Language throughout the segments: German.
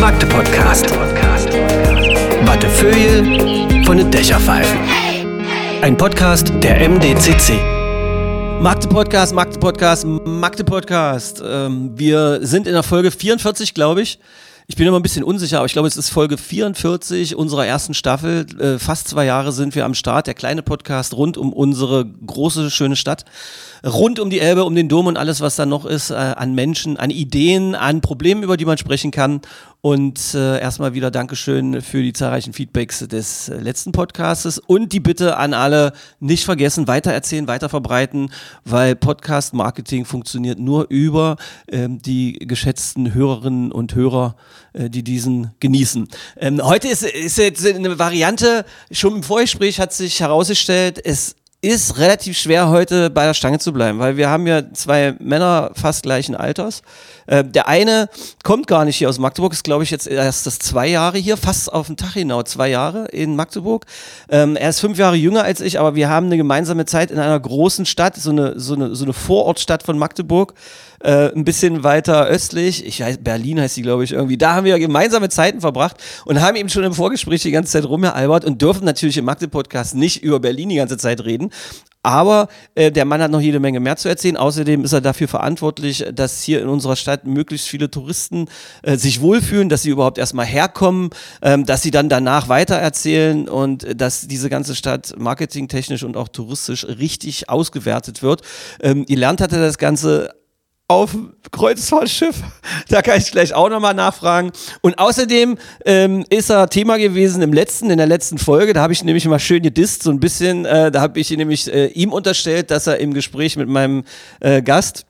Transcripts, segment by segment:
Magde Podcast. Wattefeuille von den Dächerpfeifen. Ein Podcast der MDCC. Magde Podcast, Magde Podcast, Magde Podcast. Ähm, wir sind in der Folge 44, glaube ich. Ich bin immer ein bisschen unsicher, aber ich glaube, es ist Folge 44 unserer ersten Staffel. Äh, fast zwei Jahre sind wir am Start. Der kleine Podcast rund um unsere große, schöne Stadt. Rund um die Elbe, um den Dom und alles, was da noch ist, äh, an Menschen, an Ideen, an Problemen, über die man sprechen kann. Und äh, erstmal wieder Dankeschön für die zahlreichen Feedbacks des äh, letzten Podcastes und die Bitte an alle, nicht vergessen, weitererzählen, weiterverbreiten, weil Podcast-Marketing funktioniert nur über ähm, die geschätzten Hörerinnen und Hörer, äh, die diesen genießen. Ähm, heute ist, ist jetzt eine Variante, schon im Vorgespräch hat sich herausgestellt, es ist relativ schwer heute bei der Stange zu bleiben, weil wir haben ja zwei Männer fast gleichen Alters. Äh, der eine kommt gar nicht hier aus Magdeburg, ist glaube ich jetzt erst das zwei Jahre hier, fast auf den Tag genau, zwei Jahre in Magdeburg. Ähm, er ist fünf Jahre jünger als ich, aber wir haben eine gemeinsame Zeit in einer großen Stadt, so eine, so eine, so eine Vorortstadt von Magdeburg. Äh, ein bisschen weiter östlich, ich weiß, Berlin heißt die, glaube ich, irgendwie. Da haben wir gemeinsame Zeiten verbracht und haben eben schon im Vorgespräch die ganze Zeit rumgealbert und dürfen natürlich im Magde-Podcast nicht über Berlin die ganze Zeit reden. Aber äh, der Mann hat noch jede Menge mehr zu erzählen. Außerdem ist er dafür verantwortlich, dass hier in unserer Stadt möglichst viele Touristen äh, sich wohlfühlen, dass sie überhaupt erstmal herkommen, ähm, dass sie dann danach weitererzählen und äh, dass diese ganze Stadt marketingtechnisch und auch touristisch richtig ausgewertet wird. Ähm, gelernt hat er das Ganze auf dem Kreuzfahrtschiff. Da kann ich gleich auch nochmal nachfragen. Und außerdem ähm, ist er Thema gewesen im letzten, in der letzten Folge. Da habe ich nämlich mal schön gedisst, so ein bisschen. Äh, da habe ich nämlich äh, ihm unterstellt, dass er im Gespräch mit meinem äh, Gast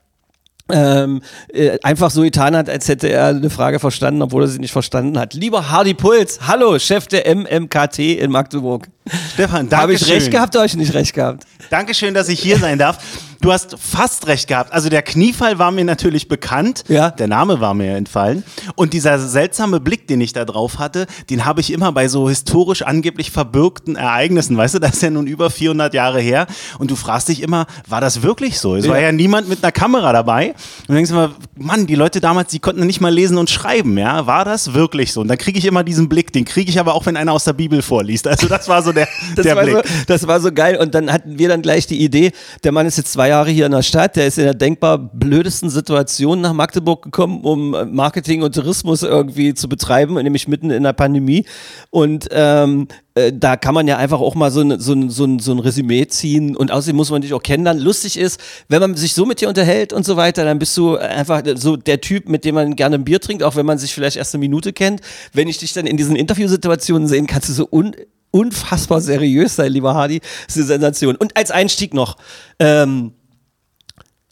ähm, äh, einfach so getan hat, als hätte er eine Frage verstanden, obwohl er sie nicht verstanden hat. Lieber Hardy Puls, hallo, Chef der MMKT in Magdeburg. Stefan, danke Habe ich recht gehabt oder habe ich nicht recht gehabt? Dankeschön, dass ich hier sein darf. Du hast fast recht gehabt. Also der Kniefall war mir natürlich bekannt. Ja. Der Name war mir entfallen. Und dieser seltsame Blick, den ich da drauf hatte, den habe ich immer bei so historisch angeblich verbürgten Ereignissen. Weißt du, das ist ja nun über 400 Jahre her. Und du fragst dich immer, war das wirklich so? Es war ja niemand mit einer Kamera dabei. Und du denkst immer, Mann, die Leute damals, die konnten nicht mal lesen und schreiben. Ja, war das wirklich so? Und dann kriege ich immer diesen Blick. Den kriege ich aber auch, wenn einer aus der Bibel vorliest. Also das war so der, Das, der Blick. so, das war so geil. Und dann hatten wir dann gleich die Idee, der Mann ist jetzt zwei Jahre hier in der Stadt, der ist in der denkbar blödesten Situation nach Magdeburg gekommen, um äh, Marketing und Tourismus irgendwie zu betreiben, nämlich mitten in der Pandemie. Und ähm, äh, da kann man ja einfach auch mal so ein, so, ein, so, ein, so ein Resümee ziehen und außerdem muss man dich auch kennenlernen. Lustig ist, wenn man sich so mit dir unterhält und so weiter, dann bist du einfach so der Typ, mit dem man gerne ein Bier trinkt, auch wenn man sich vielleicht erst eine Minute kennt. Wenn ich dich dann in diesen Interviewsituationen sehen, kannst du so un unfassbar seriös sein, lieber Hardy. Das ist eine Sensation. Und als Einstieg noch, ähm,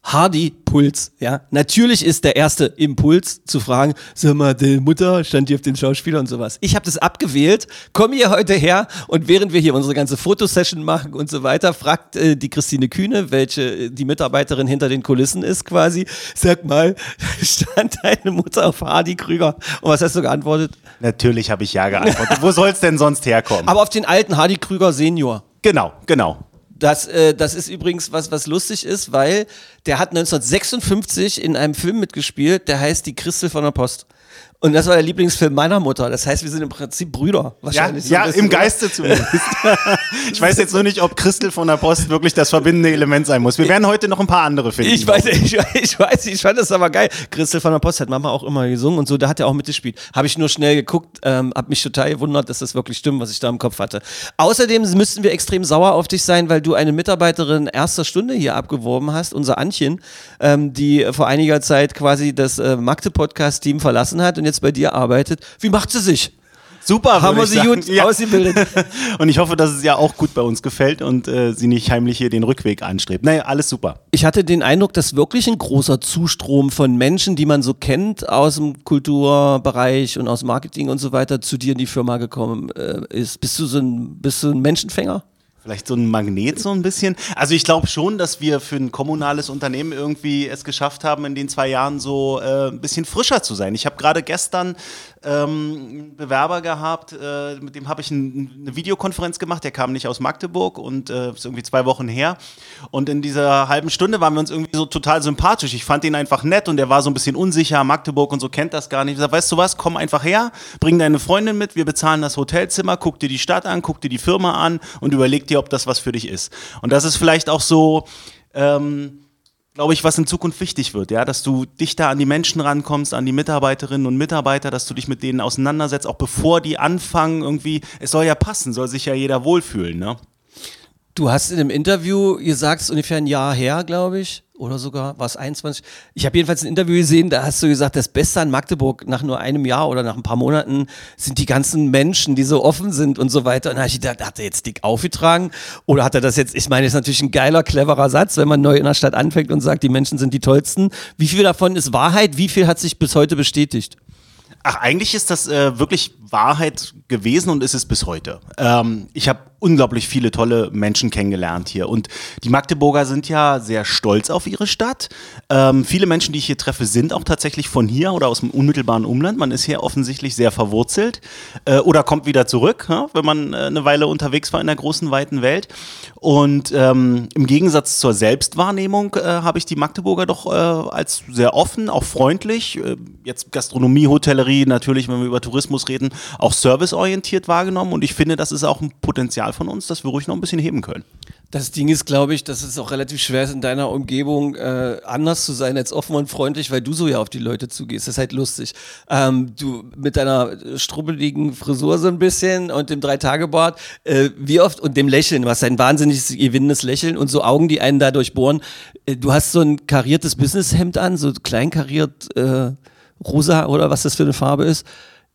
Hardy Puls, ja. Natürlich ist der erste Impuls zu fragen, sag mal, die Mutter stand hier auf den Schauspieler und sowas. Ich habe das abgewählt, komme hier heute her und während wir hier unsere ganze Fotosession machen und so weiter, fragt äh, die Christine Kühne, welche äh, die Mitarbeiterin hinter den Kulissen ist quasi, sag mal, stand deine Mutter auf Hardy Krüger? Und was hast du geantwortet? Natürlich habe ich ja geantwortet. Wo soll es denn sonst herkommen? Aber auf den alten Hardy Krüger Senior. genau, genau. Das, äh, das ist übrigens was, was lustig ist, weil der hat 1956 in einem Film mitgespielt, der heißt Die Christel von der Post. Und das war der Lieblingsfilm meiner Mutter. Das heißt, wir sind im Prinzip Brüder. Ja, Wahrscheinlich so ein ja im? Geiste zumindest. ich weiß jetzt nur nicht, ob Christel von der Post wirklich das verbindende Element sein muss. Wir werden heute noch ein paar andere finden. Ich weiß, ich, weiß- ich weiß, ich fand das aber geil. Christel von der Post hat Mama auch immer gesungen und so, da hat er auch mitgespielt. Habe ich nur schnell geguckt, ähm, hab mich total gewundert, dass das wirklich stimmt, was ich da im Kopf hatte. Außerdem müssten wir extrem sauer auf dich sein, weil du eine Mitarbeiterin erster Stunde hier abgeworben hast, unser Antchen, ähm, die vor einiger Zeit quasi das äh, Magde-Podcast-Team verlassen hat und jetzt bei dir arbeitet. Wie macht sie sich? Super, Haben wir sie sagen. gut Ja. ausgebildet? Und ich hoffe, dass es ja auch gut bei uns gefällt und äh, sie nicht heimlich hier den Rückweg anstrebt. Naja, alles super. Ich hatte den Eindruck, dass wirklich ein großer Zustrom von Menschen, die man so kennt aus dem Kulturbereich und aus Marketing und so weiter, zu dir in die Firma gekommen äh, ist. Bist du so ein, bist du ein Menschenfänger? Vielleicht so ein Magnet so ein bisschen. Also ich glaube schon, dass wir für ein kommunales Unternehmen irgendwie es geschafft haben, in den zwei Jahren so äh, ein bisschen frischer zu sein. Ich habe gerade gestern ähm, Bewerber gehabt, äh, mit dem habe ich ein, eine Videokonferenz gemacht, der kam nicht aus Magdeburg und äh, ist irgendwie zwei Wochen her. Und in dieser halben Stunde waren wir uns irgendwie so total sympathisch. Ich fand ihn einfach nett und der war so ein bisschen unsicher, Magdeburg und so kennt das gar nicht. Ich sag, weißt du was, komm einfach her, bring deine Freundin mit, wir bezahlen das Hotelzimmer, guck dir die Stadt an, guck dir die Firma an und überleg dir, ob das was für dich ist. Und das ist vielleicht auch so, ähm, glaube ich, was in Zukunft wichtig wird, ja, dass du dichter an die Menschen rankommst, an die Mitarbeiterinnen und Mitarbeiter, dass du dich mit denen auseinandersetzt, auch bevor die anfangen, irgendwie, es soll ja passen, soll sich ja jeder wohlfühlen, ne? Du hast in einem Interview gesagt, ungefähr ein Jahr her, glaube ich, oder sogar war es 21. Ich habe jedenfalls ein Interview gesehen, da hast du gesagt, das Beste an Magdeburg nach nur einem Jahr oder nach ein paar Monaten sind die ganzen Menschen, die so offen sind und so weiter. Und da habe ich gedacht, hat er jetzt dick aufgetragen oder hat er das jetzt, ich meine, ist natürlich ein geiler, cleverer Satz, wenn man neu in der Stadt anfängt und sagt, die Menschen sind die tollsten. Wie viel davon ist Wahrheit? Wie viel hat sich bis heute bestätigt? Ach, eigentlich ist das äh, wirklich Wahrheit gewesen und ist es bis heute. Ähm, ich habe unglaublich viele tolle Menschen kennengelernt hier und die Magdeburger sind ja sehr stolz auf ihre Stadt. Ähm, viele Menschen, die ich hier treffe, sind auch tatsächlich von hier oder aus dem unmittelbaren Umland. Man ist hier offensichtlich sehr verwurzelt äh, oder kommt wieder zurück, ja, wenn man äh, eine Weile unterwegs war in der großen, weiten Welt. Und ähm, im Gegensatz zur Selbstwahrnehmung äh, habe ich die Magdeburger doch äh, als sehr offen, auch freundlich, äh, jetzt Gastronomie, Hotellerie, natürlich, wenn wir über Tourismus reden, auch serviceorientiert wahrgenommen. Und ich finde, das ist auch ein Potenzial von uns, das wir ruhig noch ein bisschen heben können. Das Ding ist, glaube ich, dass es auch relativ schwer ist, in deiner Umgebung äh, anders zu sein als offen und freundlich, weil du so ja auf die Leute zugehst. Das ist halt lustig. Ähm, du mit deiner strubbeligen Frisur so ein bisschen und dem Drei-Tage-Bart, äh, wie oft, und dem Lächeln, was ein wahnsinniges, gewinnendes Lächeln und so Augen, die einen da durchbohren. Äh, du hast so ein kariertes Businesshemd an, so kleinkariert äh, rosa oder was das für eine Farbe ist.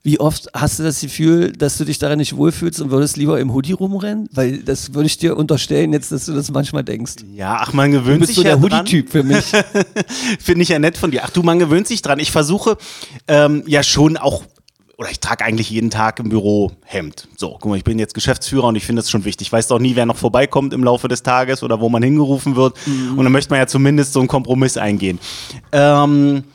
Wie oft hast du das Gefühl, dass du dich darin nicht wohlfühlst und würdest lieber im Hoodie rumrennen? Weil das würde ich dir unterstellen, jetzt, dass du das manchmal denkst. Ja, ach, man gewöhnt Du bist sich so ja der dran. Hoodie-Typ für mich. Finde ich ja nett von dir. Ach du, man gewöhnt sich dran. Ich versuche ähm, ja schon auch, oder ich trage eigentlich jeden Tag im Büro Hemd. So, guck mal, ich bin jetzt Geschäftsführer und ich finde das schon wichtig. Ich weiß doch nie, wer noch vorbeikommt im Laufe des Tages oder wo man hingerufen wird. Und dann möchte man ja zumindest so einen Kompromiss eingehen. Ähm,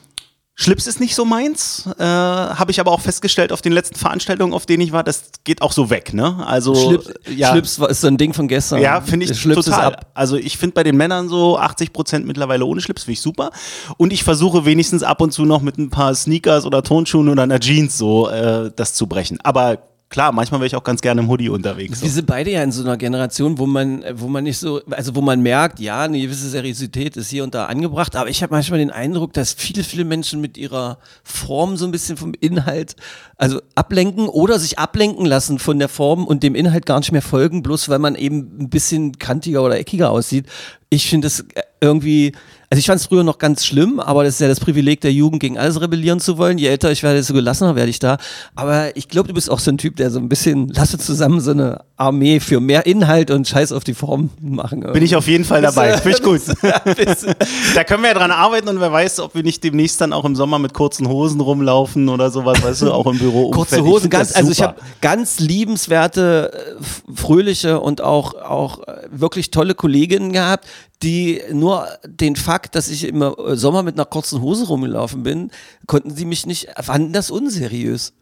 Schlips ist nicht so meins, äh, habe ich aber auch festgestellt auf den letzten Veranstaltungen, auf denen ich war, das geht auch so weg, ne? Also Schlips, ja. Schlips war- ist so ein Ding von gestern. Ja, finde ich Schlips total. Ist ab. Also ich finde bei den Männern so 80 Prozent mittlerweile ohne Schlips, finde ich super. Und ich versuche wenigstens ab und zu noch mit ein paar Sneakers oder Tonschuhen oder einer Jeans so äh, das zu brechen. Aber klar, manchmal wäre ich auch ganz gerne im Hoodie unterwegs. Wir sind beide ja in so einer Generation, wo man, wo man nicht so, also wo man merkt, ja, eine gewisse Seriosität ist hier und da angebracht, aber ich habe manchmal den Eindruck, dass viele, viele Menschen mit ihrer Form so ein bisschen vom Inhalt, also ablenken oder sich ablenken lassen von der Form und dem Inhalt gar nicht mehr folgen, bloß weil man eben ein bisschen kantiger oder eckiger aussieht. Ich finde das irgendwie, also ich fand es früher noch ganz schlimm, aber das ist ja das Privileg der Jugend, gegen alles rebellieren zu wollen. Je älter ich werde, desto gelassener werde ich da. Aber ich glaube, du bist auch so ein Typ, der so ein bisschen, lass uns zusammen so eine Armee für mehr Inhalt und Scheiß auf die Form machen. Bin ich auf jeden Fall dabei. Finde ich gut. Da können wir ja dran arbeiten und wer weiß, ob wir nicht demnächst dann auch im Sommer mit kurzen Hosen rumlaufen oder sowas, weißt du, auch im Büro. Kurze Hosen, ganz, also ich habe ganz liebenswerte, äh, fröhliche und auch, auch äh, wirklich tolle Kolleginnen gehabt, die nur den Fakt, dass ich im äh, Sommer mit einer kurzen Hose rumgelaufen bin, konnten sie mich nicht, fanden das unseriös.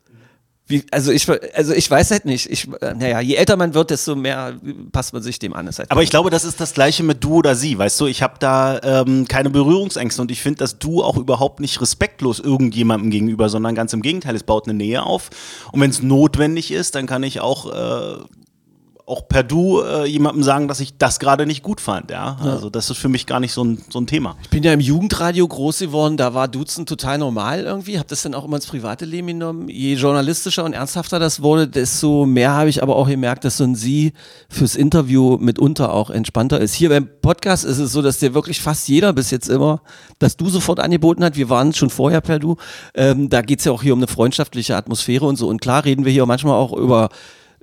Wie, also, ich, also ich weiß halt nicht. Ich, äh, naja, je älter man wird, desto mehr passt man sich dem an. Ist halt Aber ich glaube, das ist das Gleiche mit du oder sie. Weißt du, ich habe da ähm, keine Berührungsängste und ich finde das du auch überhaupt nicht respektlos irgendjemandem gegenüber, sondern ganz im Gegenteil, es baut eine Nähe auf. Und wenn es notwendig ist, dann kann ich auch, äh, auch per du äh, jemandem sagen, dass ich das gerade nicht gut fand. Ja? Also das ist für mich gar nicht so ein, so ein Thema. Ich bin ja im Jugendradio groß geworden, da war Duzen total normal irgendwie, habe das dann auch immer ins private Leben genommen. Je journalistischer und ernsthafter das wurde, desto mehr habe ich aber auch gemerkt, dass so ein Sie fürs Interview mitunter auch entspannter ist. Hier beim Podcast ist es so, dass dir wirklich fast jeder bis jetzt immer das Du sofort angeboten hat. Wir waren schon vorher per Du. Ähm, da geht's ja auch hier um eine freundschaftliche Atmosphäre und so. Und klar reden wir hier manchmal auch über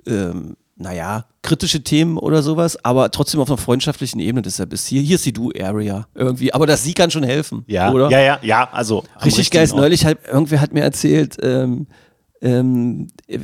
ähm, naja, kritische Themen oder sowas, aber trotzdem auf einer freundschaftlichen Ebene. Deshalb ist hier, hier ist die Du-Area irgendwie. Aber das Sie kann schon helfen, Ja, oder? ja, ja, ja, also. Richtig geil. ist. Neulich hat, irgendwer hat mir erzählt, ähm, ähm, äh,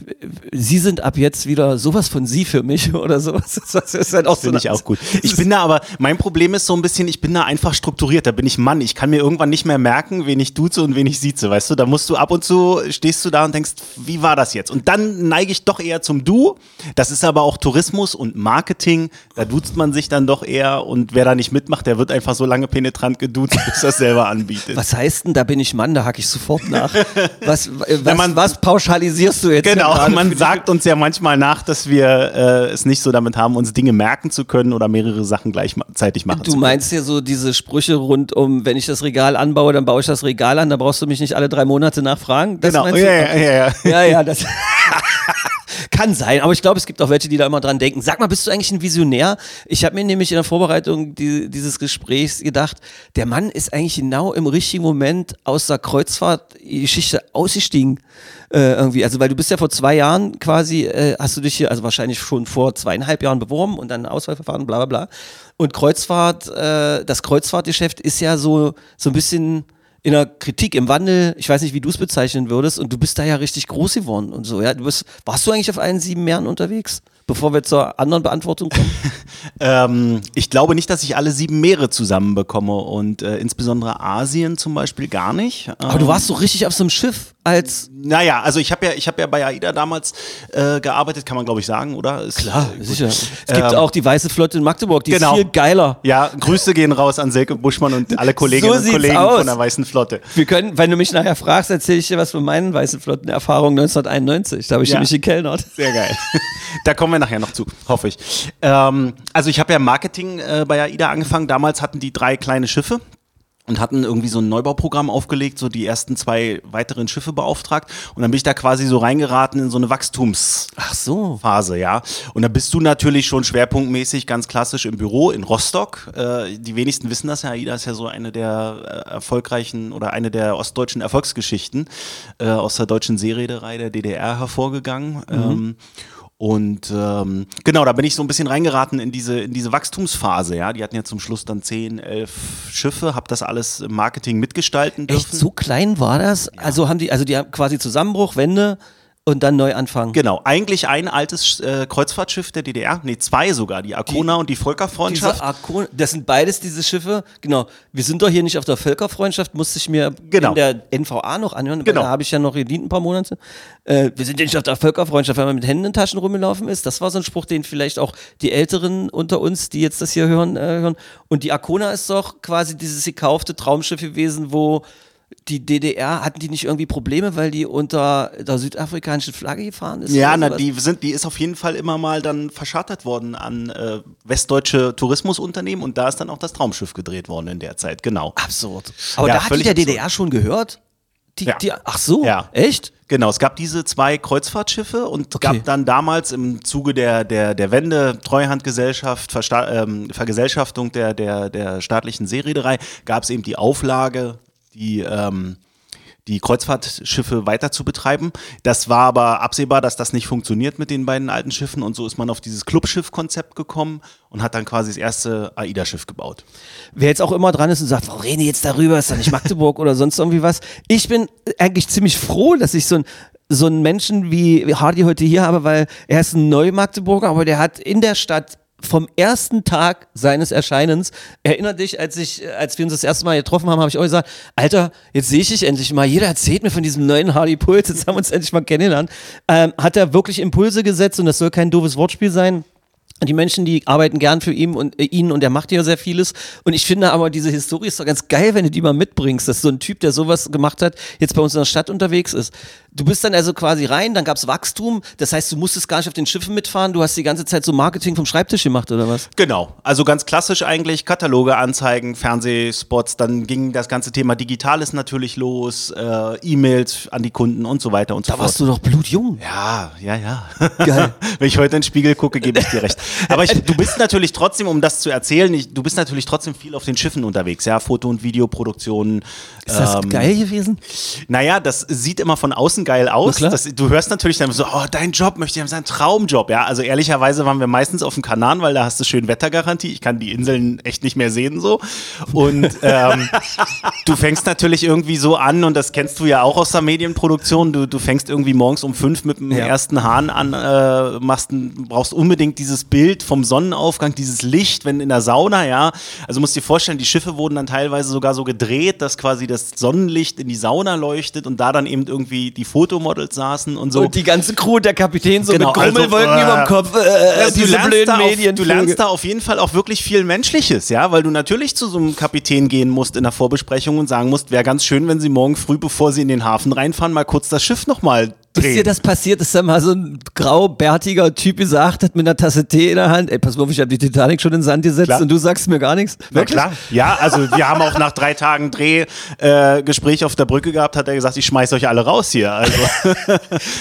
Sie sind ab jetzt wieder sowas von Sie für mich oder sowas. Das ist halt auch so Finde eine- ich auch gut. Ich bin da aber, mein Problem ist so ein bisschen, ich bin da einfach strukturiert. Da bin ich Mann. Ich kann mir irgendwann nicht mehr merken, wen ich duze und wen ich sieze. Weißt du, da musst du ab und zu, stehst du da und denkst, wie war das jetzt? Und dann neige ich doch eher zum Du. Das ist aber auch Tourismus und Marketing. Da duzt man sich dann doch eher und wer da nicht mitmacht, der wird einfach so lange penetrant geduzt, bis er selber anbietet. Was heißt denn, da bin ich Mann, da hacke ich sofort nach. Was, was, man- was pauschalisierst du jetzt? Genau, für man sagt uns ja manchmal nach, dass wir äh, es nicht so damit haben, uns Dinge merken zu können oder mehrere Sachen gleichzeitig machen zu Du meinst ja so diese Sprüche rund um, wenn ich das Regal anbaue, dann baue ich das Regal an, da brauchst du mich nicht alle drei Monate nachfragen. Das Genau, ja, ja, ja, ja. ja, ja, das kann sein, aber ich glaube, es gibt auch welche, die da immer dran denken. Sag mal, bist du eigentlich ein Visionär? Ich habe mir nämlich in der Vorbereitung die, dieses Gesprächs gedacht, der Mann ist eigentlich genau im richtigen Moment aus der Kreuzfahrtgeschichte ausgestiegen. Äh, irgendwie, also weil du bist ja vor zwei Jahren quasi, äh, hast du dich hier, also wahrscheinlich schon vor zweieinhalb Jahren beworben und dann Auswahlverfahren, bla bla bla. Und Kreuzfahrt, äh, das Kreuzfahrtgeschäft ist ja so, so ein bisschen in der Kritik, im Wandel, ich weiß nicht, wie du es bezeichnen würdest, und du bist da ja richtig groß geworden und so, ja. Du bist, warst du eigentlich auf allen sieben Meeren unterwegs? Bevor wir zur anderen Beantwortung kommen. Ähm, ich glaube nicht, dass ich alle sieben Meere zusammenbekomme und äh, insbesondere Asien zum Beispiel gar nicht. Aber du warst so richtig auf so einem Schiff als. Naja, also ich habe ja, ich habe ja bei AIDA damals äh, gearbeitet, kann man glaube ich sagen, oder? Ist, Klar, äh, sicher. Es gibt Ähm, auch die Weiße Flotte in Magdeburg, die genau. ist viel geiler. Ja, Grüße gehen raus an Selke Buschmann und alle Kolleginnen So und Kollegen aus. von der Weißen Flotte. Wir können, wenn du mich nachher fragst, erzähle ich dir was von meinen Weißen Flottenerfahrungen 1991. Da habe ich Ja. nämlich gekellnert. Sehr geil. Da kommen wir nachher noch zu, hoffe ich. Ähm, also ich habe ja Marketing äh, bei AIDA angefangen. Damals hatten die drei kleine Schiffe und hatten irgendwie so ein Neubauprogramm aufgelegt, so die ersten zwei weiteren Schiffe beauftragt. Und dann bin ich da quasi so reingeraten in so eine Wachstumsphase, Ach so. ja. Und da bist du natürlich schon schwerpunktmäßig ganz klassisch im Büro in Rostock. Äh, die wenigsten wissen das ja. AIDA ist ja so eine der äh, erfolgreichen oder eine der ostdeutschen Erfolgsgeschichten äh, aus der deutschen Seereederei der DDR hervorgegangen. Ähm, und ähm, genau, da bin ich so ein bisschen reingeraten in diese, in diese Wachstumsphase, ja. Die hatten ja zum Schluss dann 10, 11 Schiffe, hab das alles im Marketing mitgestalten dürfen. Echt, so klein war das? Also haben die, also die haben quasi Zusammenbruch, Wende und dann neu anfangen. Genau, eigentlich ein altes äh, Kreuzfahrtschiff der DDR, nee, zwei sogar, die Arkona und die Völkerfreundschaft. Diese Arkon, das sind beides diese Schiffe. Genau. Wir sind doch hier nicht auf der Völkerfreundschaft, musste ich mir Genau. in der NVA noch anhören, Genau. da habe ich ja noch gedient ein paar Monate. Äh, wir sind ja nicht auf der Völkerfreundschaft, weil man mit Händen in Taschen rumgelaufen ist. Das war so ein Spruch, den vielleicht auch die Älteren unter uns, die jetzt das hier hören, äh, hören. Und die Arkona ist doch quasi dieses gekaufte Traumschiff gewesen, wo die DDR, hatten die nicht irgendwie Probleme, weil die unter der südafrikanischen Flagge gefahren ist? Ja, na, die sind, die ist auf jeden Fall immer mal dann verschartert worden an äh, westdeutsche Tourismusunternehmen und da ist dann auch das Traumschiff gedreht worden in der Zeit, genau. Absurd. Aber Ja, da hat die der. DDR schon gehört? Die, Ja. die, ach so, Ja. echt? Genau, es gab diese zwei Kreuzfahrtschiffe und Okay. gab dann damals im Zuge der, der, der Wende, Treuhandgesellschaft, Versta ähm, Vergesellschaftung der, der, der staatlichen Seereederei, gab es eben die Auflage, die, ähm, die Kreuzfahrtschiffe weiter zu betreiben. Das war aber absehbar, dass das nicht funktioniert mit den beiden alten Schiffen und so ist man auf dieses Clubschiff-Konzept gekommen und hat dann quasi das erste AIDA-Schiff gebaut. Wer jetzt auch immer dran ist und sagt, warum reden die jetzt darüber, ist da nicht Magdeburg oder sonst irgendwie was. Ich bin eigentlich ziemlich froh, dass ich so ein so einen Menschen wie Hardy heute hier habe, weil er ist ein Neu-Magdeburger, aber der hat in der Stadt vom ersten Tag seines Erscheinens, erinnert dich, als ich, als wir uns das erste Mal getroffen haben, habe ich auch gesagt, Alter, jetzt sehe ich dich endlich mal. Jeder erzählt mir von diesem neuen Hardy Puls, jetzt haben wir uns endlich mal kennengelernt. Ähm, hat er wirklich Impulse gesetzt und das soll kein doofes Wortspiel sein. Die Menschen, die arbeiten gern für ihn und äh, ihn und er macht ja sehr vieles. Und ich finde aber, diese Historie ist doch ganz geil, wenn du die mal mitbringst, dass so ein Typ, der sowas gemacht hat, jetzt bei uns in der Stadt unterwegs ist. Du bist dann also quasi rein, dann gab's Wachstum, das heißt, du musstest gar nicht auf den Schiffen mitfahren, du hast die ganze Zeit so Marketing vom Schreibtisch gemacht, oder was? Genau, also ganz klassisch eigentlich, Kataloge, Anzeigen, Fernsehspots, dann ging das ganze Thema Digitales natürlich los, äh, E-Mails an die Kunden und so weiter und so Da fort. warst du doch blutjung. ja, ja, ja. Geil. Wenn ich heute in den Spiegel gucke, gebe ich dir recht. Aber ich, du bist natürlich trotzdem, um das zu erzählen, ich, du bist natürlich trotzdem viel auf den Schiffen unterwegs, ja, Foto- und Videoproduktionen. Ist das ähm, geil gewesen? Naja, das sieht immer von außen geil aus. Das, du hörst natürlich dann so, oh, dein Job möchte ich haben, sein Traumjob. Ja, also ehrlicherweise waren wir meistens auf dem Kanal, weil da hast du schön Wettergarantie. Ich kann die Inseln echt nicht mehr sehen so. Und ähm, du fängst natürlich irgendwie so an, und das kennst du ja auch aus der Medienproduktion, du, du fängst irgendwie morgens um fünf mit dem Ja. ersten Hahn an, äh, machst brauchst unbedingt dieses Bild vom Sonnenaufgang, dieses Licht, wenn in der Sauna, ja. Also musst dir vorstellen, die Schiffe wurden dann teilweise sogar so gedreht, dass quasi das Sonnenlicht in die Sauna leuchtet und da dann eben irgendwie die Fotomodels saßen und so. Und die ganze Crew, der Kapitän, so Genau, mit Grummelwolken also, äh, über dem Kopf. Äh, du, diese blöden Medien. du lernst da auf jeden Fall auch wirklich viel Menschliches, ja, weil du natürlich zu so einem Kapitän gehen musst in der Vorbesprechung und sagen musst, wäre ganz schön, wenn sie morgen früh, bevor sie in den Hafen reinfahren, mal kurz das Schiff nochmal Ist dir das passiert, dass da mal so ein graubärtiger Typ gesagt hat mit einer Tasse Tee in der Hand, ey, pass mal auf, ich habe die Titanic schon in den Sand gesetzt Klar. und du sagst mir gar nichts? Na klar. Ja, also wir haben auch nach drei Tagen Dreh äh, auf der Brücke gehabt, hat er gesagt, ich schmeiß euch alle raus hier. Also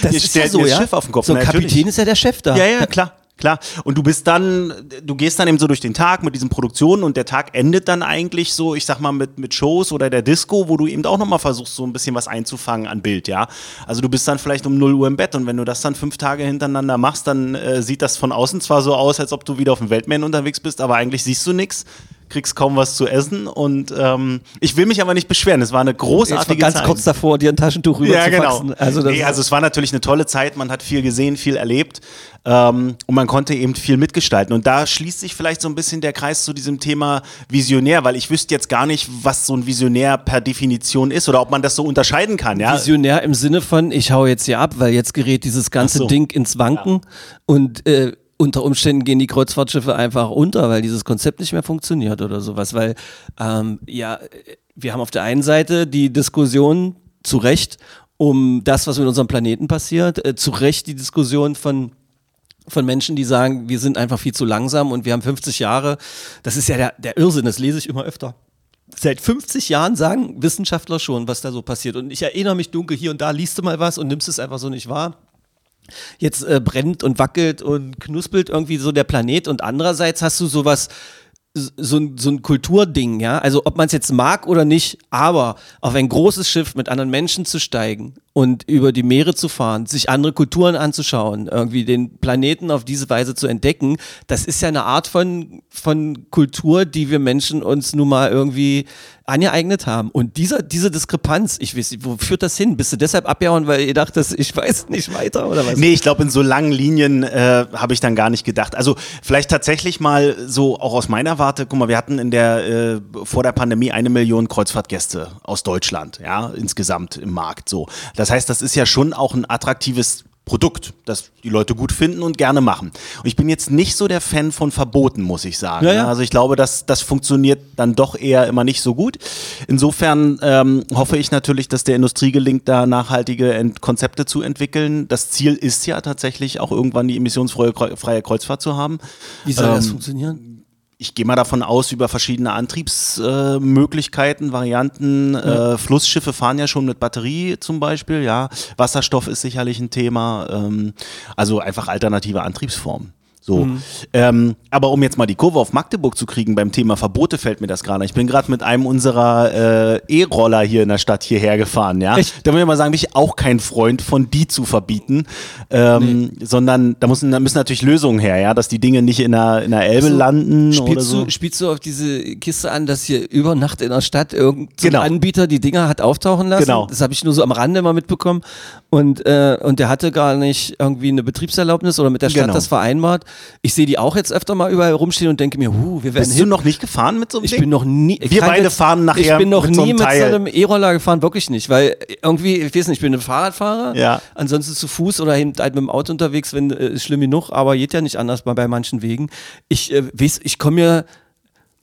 Das ihr stellt mir das Schiff auf den Kopf. So ein. Kapitän ist ja der Chef da. Ja, ja, klar. Klar. Und du bist dann, du gehst dann eben so durch den Tag mit diesen Produktionen und der Tag endet dann eigentlich so, ich sag mal, mit, mit Shows oder der Disco, wo du eben auch nochmal versuchst, so ein bisschen was einzufangen an Bild, ja. Also du bist dann vielleicht um 0 Uhr im Bett und wenn du das dann fünf Tage hintereinander machst, dann äh, sieht das von außen zwar so aus, als ob du wieder auf dem Weltmeer unterwegs bist, aber eigentlich siehst du nichts. Kriegst kaum was zu essen und ähm, ich will mich aber nicht beschweren. Es war eine war großartige ganz Zeit. kurz davor, dir ein Taschentuch rüber Ja, zu genau. faxen. Also, das nee, also es war natürlich eine tolle Zeit, man hat viel gesehen, viel erlebt ähm, und man konnte eben viel mitgestalten. Und da schließt sich vielleicht so ein bisschen der Kreis zu diesem Thema Visionär, weil ich wüsste jetzt gar nicht, was so ein Visionär per Definition ist oder ob man das so unterscheiden kann. Ja? Visionär im Sinne von, ich hau jetzt hier ab, weil jetzt gerät dieses ganze so. Ding ins Wanken und äh, unter Umständen gehen die Kreuzfahrtschiffe einfach unter, weil dieses Konzept nicht mehr funktioniert oder sowas. Weil, ähm, ja, wir haben auf der einen Seite die Diskussion zu Recht um das, was mit unserem Planeten passiert, äh, zu Recht die Diskussion von von Menschen, die sagen, wir sind einfach viel zu langsam und wir haben 50 Jahre. Das ist ja der, der Irrsinn, das lese ich immer öfter. Seit 50 Jahren sagen Wissenschaftler schon, was da so passiert. Und ich erinnere mich dunkel, hier und da liest du mal was und nimmst es einfach so nicht wahr. Jetzt äh, brennt und wackelt und knuspelt irgendwie so der Planet und andererseits hast du sowas, so ein, so ein Kulturding, ja. Also ob man es jetzt mag oder nicht, aber auf ein großes Schiff mit anderen Menschen zu steigen und über die Meere zu fahren, sich andere Kulturen anzuschauen, irgendwie den Planeten auf diese Weise zu entdecken, das ist ja eine Art von, von Kultur, die wir Menschen uns nun mal irgendwie angeeignet haben. Und dieser, diese Diskrepanz, ich weiß nicht, wo führt das hin? Bist du deshalb abgehauen, weil ihr dachtest, ich weiß nicht weiter oder was? Nee, ich glaube, in so langen Linien äh, habe ich dann gar nicht gedacht. Also vielleicht tatsächlich mal so auch aus meiner Warte, guck mal, wir hatten in der äh, vor der Pandemie eine Million Kreuzfahrtgäste aus Deutschland, ja, insgesamt im Markt so. Das heißt, das ist ja schon auch ein attraktives Produkt, das die Leute gut finden und gerne machen. Und ich bin jetzt nicht so der Fan von Verboten, muss ich sagen. Ja, ja. Also ich glaube, das, das funktioniert dann doch eher immer nicht so gut. Insofern ähm, hoffe ich natürlich, dass der Industrie gelingt, da nachhaltige Ent Konzepte zu entwickeln. Das Ziel ist ja tatsächlich auch irgendwann die emissionsfreie Kreu- freie Kreuzfahrt zu haben. Wie soll das Ähm, funktionieren? Ich gehe mal davon aus, über verschiedene Antriebsmöglichkeiten, äh, Varianten. Äh, Flussschiffe fahren ja schon mit Batterie zum Beispiel, ja. Wasserstoff ist sicherlich ein Thema. Ähm, also einfach alternative Antriebsformen. So. Ähm, aber um jetzt mal die Kurve auf Magdeburg zu kriegen, beim Thema Verbote fällt mir das gerade. Ich bin gerade mit einem unserer äh, E-Roller hier in der Stadt hierher gefahren, ja. Echt? Da muss ich mal sagen, bin ich auch kein Freund von die zu verbieten, ähm, sondern da müssen, da müssen natürlich Lösungen her, ja, dass die Dinge nicht in der, in der Elbe So, landen oder Spielst, so. du, spielst du auf diese Kiste an, dass hier über Nacht in der Stadt irgendein Genau. Anbieter die Dinger hat auftauchen lassen? Genau. Das habe ich nur so am Rande mal mitbekommen. Und, äh, und der hatte gar nicht irgendwie eine Betriebserlaubnis oder mit der Stadt Genau. das vereinbart. Ich sehe die auch jetzt öfter mal überall rumstehen und denke mir, huh, wir werden Bist du hin. noch nicht gefahren mit so einem Ich Ding? bin noch nie. Wir beide fahren nachher Ich bin noch mit so nie einem mit so einem E-Roller gefahren, wirklich nicht, weil irgendwie, ich weiß nicht, ich bin ein Fahrradfahrer. Ja. Ansonsten zu Fuß oder halt mit dem Auto unterwegs, wenn äh, ist schlimm genug, aber geht ja nicht anders bei, bei manchen Wegen. Ich äh, weiß, ich komme mir.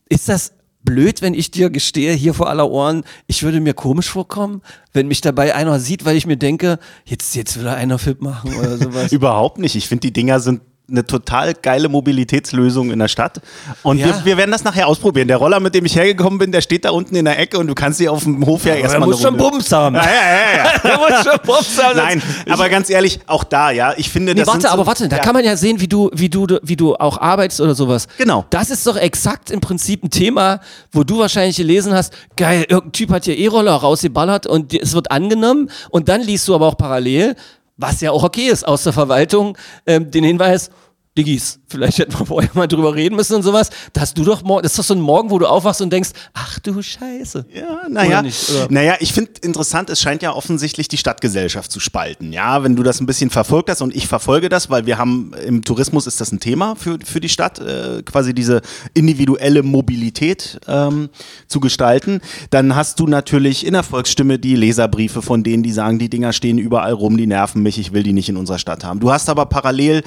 Ist das blöd, wenn ich dir gestehe, hier vor aller Ohren, ich würde mir komisch vorkommen, wenn mich dabei einer sieht, weil ich mir denke, jetzt, jetzt will er einer Fit machen oder sowas. Überhaupt nicht. Ich finde, die Dinger sind eine total geile Mobilitätslösung in der Stadt. Und Ja. wir, wir werden das nachher ausprobieren. Der Roller, mit dem ich hergekommen bin, der steht da unten in der Ecke und du kannst dir auf dem Hof ja, Er erstmal muss schon Bums haben. Ja, ja, ja, ja. Er muss schon Bums haben. Nein, aber ganz ehrlich, auch da, ja, ich finde, Nee, das warte, so, aber warte, da ja, kann man ja sehen, wie du, wie du, wie du auch arbeitest oder sowas. Genau. Das ist doch exakt im Prinzip ein Thema, wo du wahrscheinlich gelesen hast, geil, irgendein Typ hat hier E-Roller rausgeballert und es wird angenommen und dann liest du aber auch parallel, was ja auch okay ist, aus der Verwaltung, ähm, den Hinweis, Diggis, vielleicht hätten wir vorher mal drüber reden müssen und sowas, dass du doch morgen, das ist doch so ein Morgen, wo du aufwachst und denkst, ach du Scheiße. Ja, naja, naja, ich finde interessant, es scheint ja offensichtlich die Stadtgesellschaft zu spalten. Ja, wenn du das ein bisschen verfolgt hast und ich verfolge das, weil wir haben im Tourismus ist das ein Thema für, für die Stadt, äh, quasi diese individuelle Mobilität ähm, zu gestalten. Dann hast du natürlich in der Volksstimme die Leserbriefe von denen, die sagen, die Dinger stehen überall rum, die nerven mich, ich will die nicht in unserer Stadt haben. Du hast aber parallel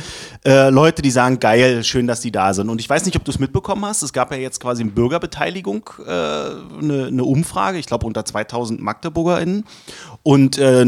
äh, Leute, die sagen, geil, schön, dass die da sind. Und ich weiß nicht, ob du es mitbekommen hast, es gab ja jetzt quasi eine Bürgerbeteiligung, äh, eine, eine Umfrage, ich glaube unter 2000 MagdeburgerInnen. Und äh,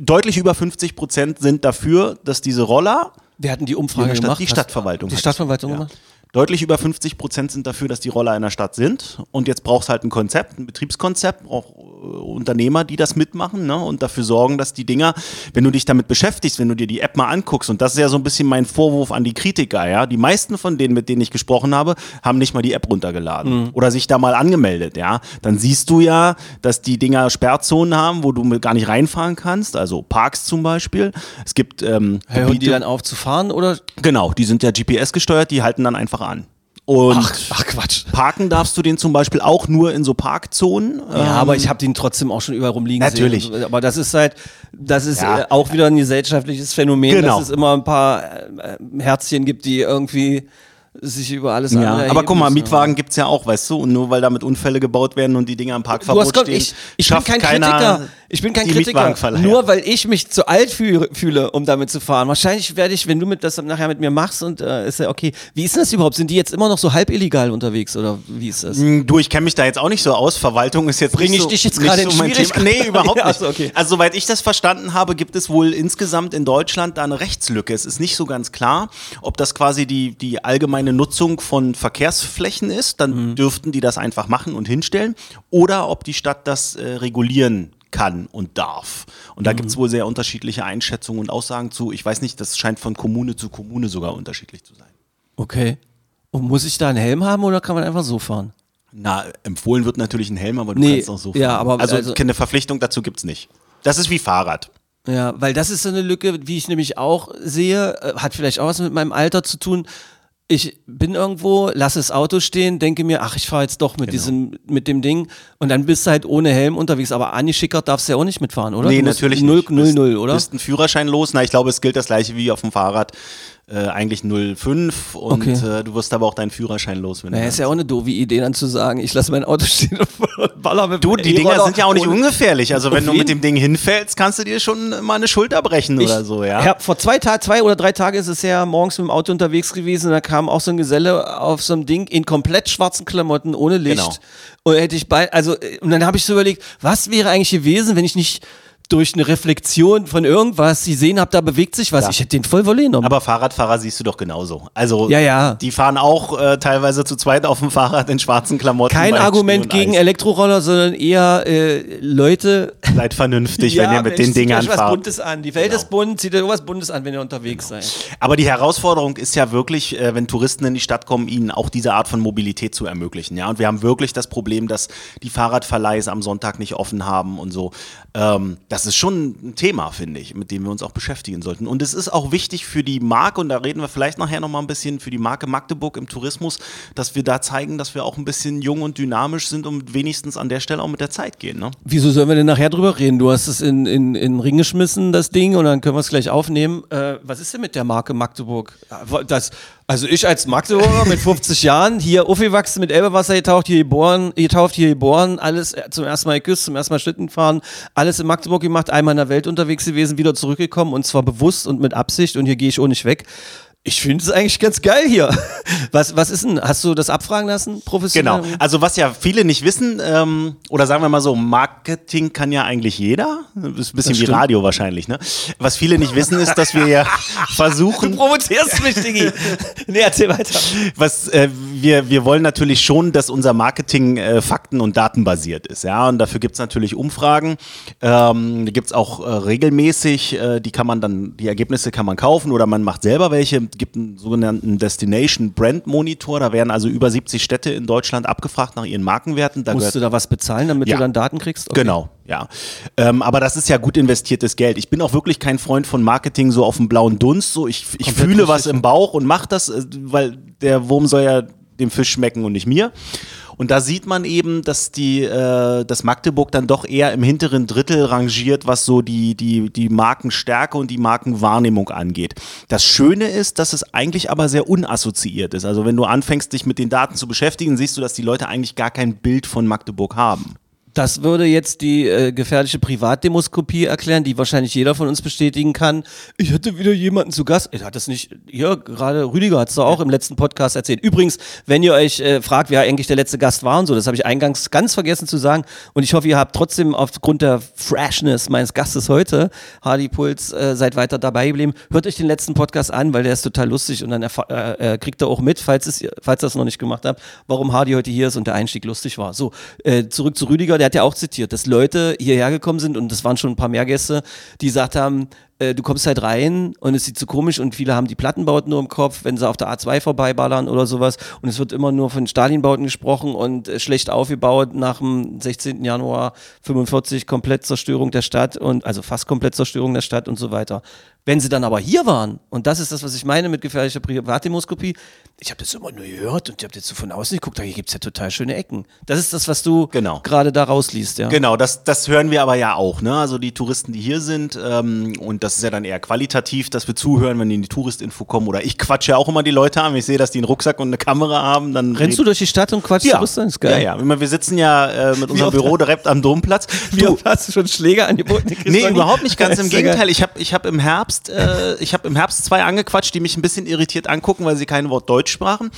deutlich über 50 Prozent sind dafür, dass diese Roller Wir hatten die Umfrage Stadt, gemacht. die Stadtverwaltung. Die. Stadtverwaltung Ja. gemacht? Deutlich über 50 Prozent sind dafür, dass die Roller in der Stadt sind. Und jetzt brauchst halt ein Konzept, ein Betriebskonzept, auch äh, Unternehmer, die das mitmachen ne? und dafür sorgen, dass die Dinger, wenn du dich damit beschäftigst, wenn du dir die App mal anguckst, und das ist ja so ein bisschen mein Vorwurf an die Kritiker, ja, die meisten von denen, mit denen ich gesprochen habe, haben nicht mal die App runtergeladen oder sich da mal angemeldet, ja. Dann siehst du ja, dass die Dinger Sperrzonen haben, wo du gar nicht reinfahren kannst, also Parks zum Beispiel. Es gibt ähm, hören die dann auf zu fahren oder? Genau, die sind ja GPS gesteuert, die halten dann einfach an. Und Ach, ach Quatsch. parken darfst du den zum Beispiel auch nur in so Parkzonen. Ja, aber ich habe den trotzdem auch schon überall rumliegen Natürlich. sehen. Aber das ist halt, das ist Ja. äh, auch wieder ein gesellschaftliches Phänomen, Genau. dass es immer ein paar äh, Herzchen gibt, die irgendwie sich über alles Ja, andere aber guck mal. Mietwagen gibt's ja auch, weißt du, und nur weil damit Unfälle gebaut werden und die Dinger im Du Parkverbot hast, stehen, ich, ich bin kein keiner Kritiker. Ich bin kein Kritiker. Nur weil ich mich zu alt fühle, fühle, um damit zu fahren. Wahrscheinlich werde ich, wenn du mit das nachher mit mir machst und äh, ist ja okay. Wie ist denn das überhaupt? Sind die jetzt immer noch so halb illegal unterwegs oder wie ist das? Hm, Du, ich kenne mich da jetzt auch nicht so aus. Verwaltung ist jetzt Bring ich so, dich jetzt gerade so in. Schwierigkeiten? Nee, überhaupt Ja, nicht. ach so, okay. Also soweit ich das verstanden habe, gibt es wohl insgesamt in Deutschland da eine Rechtslücke. Es ist nicht so ganz klar, ob das quasi die, die allgemeine Nutzung von Verkehrsflächen ist. Dann Mhm. dürften die das einfach machen und hinstellen. Oder ob die Stadt das äh, regulieren kann und darf. Und Mhm. da gibt es wohl sehr unterschiedliche Einschätzungen und Aussagen zu. Ich weiß nicht, das scheint von Kommune zu Kommune sogar unterschiedlich zu sein. Okay. Und muss ich da einen Helm haben oder kann man einfach so fahren? Na, empfohlen wird natürlich ein Helm, aber du Nee, kannst auch so ja, fahren. aber also, also- keine Verpflichtung dazu gibt's nicht. Das ist wie Fahrrad. Ja, weil das ist so eine Lücke, wie ich nämlich auch sehe, äh, hat vielleicht auch was mit meinem Alter zu tun. Ich bin irgendwo, lasse das Auto stehen, denke mir, ach, ich fahre jetzt doch Genau. mit diesem, mit dem Ding und dann bist du halt ohne Helm unterwegs. Aber angeschickert darfst du ja auch nicht mitfahren, oder? Nee, Du natürlich null, nicht. Null, Bist- null, oder? Bist einen Führerschein los. Na, ich glaube, es gilt das gleiche wie auf dem Fahrrad. Äh, eigentlich 05 und Okay. äh, du wirst aber auch deinen Führerschein los. Wenn naja, ist ja auch eine doofe Idee, dann zu sagen, ich lasse mein Auto stehen und baller mit Du, die Dinger sind ja auch nicht ungefährlich. Also wenn du mit dem Ding hinfällst, kannst du dir schon mal eine Schulter brechen oder so, ja. Ja, vor zwei Tagen, zwei oder drei Tagen ist es ja morgens mit dem Auto unterwegs gewesen da kam auch so ein Geselle auf so einem Ding in komplett schwarzen Klamotten, ohne Licht. Genau. Und hätte ich bei, also, und dann habe ich so überlegt, was wäre eigentlich gewesen, wenn ich nicht durch eine Reflexion von irgendwas gesehen habe, da bewegt sich was. Ja. Ich hätte den voll Volley genommen. Aber Fahrradfahrer siehst du doch genauso. Also Ja, ja. die fahren auch äh, teilweise zu zweit auf dem Fahrrad in schwarzen Klamotten. Kein Argument gegen Eis. Elektroroller, sondern eher äh, Leute. Seid vernünftig, wenn ihr mit Mensch, den Dingern euch was fahrt. Buntes an. Die Welt ist bunt, zieht euch was Buntes an, wenn ihr unterwegs seid. Aber die Herausforderung ist ja wirklich, äh, wenn Touristen in die Stadt kommen, ihnen auch diese Art von Mobilität zu ermöglichen. Ja, und wir haben wirklich das Problem, dass die Fahrradverleihs am Sonntag nicht offen haben und so. Ähm, das ist schon ein Thema, finde ich, mit dem wir uns auch beschäftigen sollten. Und es ist auch wichtig für die Marke, und da reden wir vielleicht nachher noch mal ein bisschen für die Marke Magdeburg im Tourismus, dass wir da zeigen, dass wir auch ein bisschen jung und dynamisch sind und wenigstens an der Stelle auch mit der Zeit gehen. Ne? Wieso sollen wir denn nachher drüber reden? Du hast es in, in, in den Ring geschmissen, das Ding, und dann können wir es gleich aufnehmen. Äh, was ist denn mit der Marke Magdeburg? Das, also ich als Magdeburger mit 50 Jahren, hier aufgewachsen, mit Elbewasser getaucht, hier geboren, getauft, hier geboren, alles äh, zum ersten Mal geküsst, zum ersten Mal Schlitten fahren, alles in Magdeburg gemacht, einmal in der Welt unterwegs gewesen, wieder zurückgekommen und zwar bewusst und mit Absicht und hier gehe ich auch nicht weg. Ich finde es eigentlich ganz geil hier. Was, was ist denn? Hast du das abfragen lassen, professionell? Genau. Also was ja viele nicht wissen, ähm, oder sagen wir mal so, Marketing kann ja eigentlich jeder. Das ist ein bisschen wie. Radio wahrscheinlich, ne? Was viele nicht wissen, ist, dass wir ja versuchen. provozierst mich, Diggi. nee, erzähl weiter. was äh, wir, wir wollen natürlich schon, dass unser Marketing äh, fakten- und datenbasiert ist. Ja, und dafür gibt's natürlich Umfragen. Ähm, die gibt's auch äh, regelmäßig. Äh, die kann man dann, die Ergebnisse kann man kaufen oder man macht selber welche. Es gibt einen sogenannten Destination Brand Monitor. Da werden also über 70 Städte in Deutschland abgefragt nach ihren Markenwerten. Da Musst du da was bezahlen, damit Ja. du dann Daten kriegst? Okay. Genau, ja. Ähm, aber das ist ja gut investiertes Geld. Ich bin auch wirklich kein Freund von Marketing so auf dem blauen Dunst. So, ich, ich Komplett fühle was im Bauch und mache das, äh, weil der Wurm soll ja dem Fisch schmecken und nicht mir. Und da sieht man eben, dass die, äh, dass Magdeburg dann doch eher im hinteren Drittel rangiert, was so die, die, die Markenstärke und die Markenwahrnehmung angeht. Das Schöne ist, dass es eigentlich aber sehr unassoziiert ist. Also wenn du anfängst, dich mit den Daten zu beschäftigen, siehst du, dass die Leute eigentlich gar kein Bild von Magdeburg haben. Das würde jetzt die äh, gefährliche Privatdemoskopie erklären, die wahrscheinlich jeder von uns bestätigen kann. Ich hatte wieder jemanden zu Gast. Ich hatte das nicht, hier gerade Rüdiger hat es doch auch im letzten Podcast erzählt. Übrigens, wenn ihr euch äh, fragt, wer eigentlich der letzte Gast war und so, das habe ich eingangs ganz vergessen zu sagen. Und ich hoffe, ihr habt trotzdem aufgrund der Freshness meines Gastes heute, Hardy Puls, äh, seid weiter dabei geblieben. Hört euch den letzten Podcast an, weil der ist total lustig und dann äh, äh, kriegt ihr auch mit, falls, es, falls ihr das noch nicht gemacht habt, warum Hardy heute hier ist und der Einstieg lustig war. So, äh, zurück zu Rüdiger, der hat ja auch zitiert, dass Leute hierher gekommen sind und das waren schon ein paar mehr Gäste, die gesagt haben, äh, du kommst halt rein und es sieht so komisch und viele haben die Plattenbauten nur im Kopf, wenn sie auf der A2 vorbeiballern oder sowas und es wird immer nur von Stalinbauten gesprochen und äh, schlecht aufgebaut nach dem 16. Januar 45 komplett Zerstörung der Stadt und also fast komplett Zerstörung der Stadt und so weiter. Wenn sie dann aber hier waren, und das ist das, was ich meine mit gefährlicher Privatdemoskopie, ich habe das immer nur gehört und ich habe jetzt so von außen geguckt, da hier gibt's ja total schöne Ecken. Das ist das, was du Genau. gerade da rausliest, ja. Genau, das, das hören wir aber ja auch. Ne? Also die Touristen, die hier sind, ähm, und das ist ja dann eher qualitativ, dass wir zuhören, wenn die in die Touristinfo kommen. Oder ich quatsche ja auch immer die Leute an. wenn Ich sehe, dass die einen Rucksack und eine Kamera haben. Dann Rennst du durch die Stadt und quatschst ja. Touristen? Das ist geil. Ja, ja. Immer, Wir sitzen ja äh, mit unserem Büro direkt am Domplatz. Wie oft hast du schon Schläger angeboten? Nee, überhaupt nicht, ganz im. Gegenteil. Ich habe ich hab im Herbst, äh, ich habe im Herbst zwei angequatscht, die mich ein bisschen irritiert angucken, weil sie kein Wort Deutsch sprachen.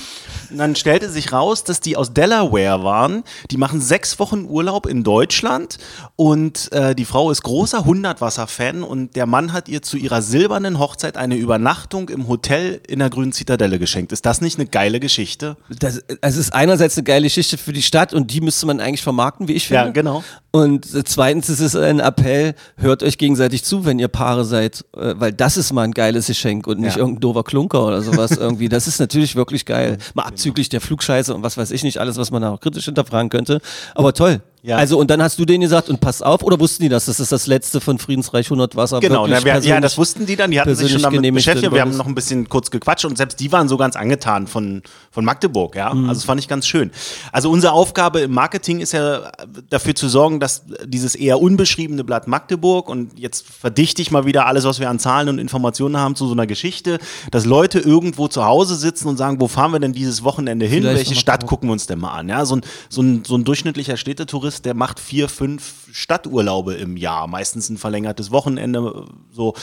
Dann stellte sich raus, dass die aus Delaware waren. Die machen sechs Wochen Urlaub in Deutschland und äh, die Frau ist großer Hundertwasser-Fan und der Mann hat ihr zu ihrer silbernen Hochzeit eine Übernachtung im Hotel in der Grünen Zitadelle geschenkt. Ist das nicht eine geile Geschichte? Das, es ist einerseits eine geile Geschichte für die Stadt und die müsste man eigentlich vermarkten, wie ich finde. Ja, genau. Und äh, zweitens ist es ein Appell, hört euch gegenseitig zu, wenn ihr Paare seid, äh, weil das ist mal ein geiles Geschenk und nicht Ja. irgendein doofer Klunker oder sowas irgendwie. Das ist natürlich wirklich geil. Mal abzüglich der Flugscheiße und was weiß ich nicht, alles, was man da auch kritisch hinterfragen könnte. Aber toll. Ja. Also und dann hast du denen gesagt und pass auf, oder wussten die das? Das ist das letzte von Friedensreich 100 Wasser. Genau, na, wir, ja, das wussten die dann, die hatten sich schon damit beschäftigt. Wir haben noch ein bisschen kurz gequatscht und selbst die waren so ganz angetan von, von Magdeburg, ja. Mhm. Also das fand ich ganz schön. Also unsere Aufgabe im Marketing ist ja dafür zu sorgen, dass dieses eher unbeschriebene Blatt Magdeburg und jetzt verdichte ich mal wieder alles, was wir an Zahlen und Informationen haben zu so einer Geschichte, dass Leute irgendwo zu Hause sitzen und sagen, wo fahren wir denn dieses Wochenende hin? Vielleicht Welche Stadt gucken wir uns denn mal an? Ja, so ein, so ein, so ein durchschnittlicher Städtetourist, der macht vier, fünf Stadturlaube im Jahr, meistens ein verlängertes Wochenende, so.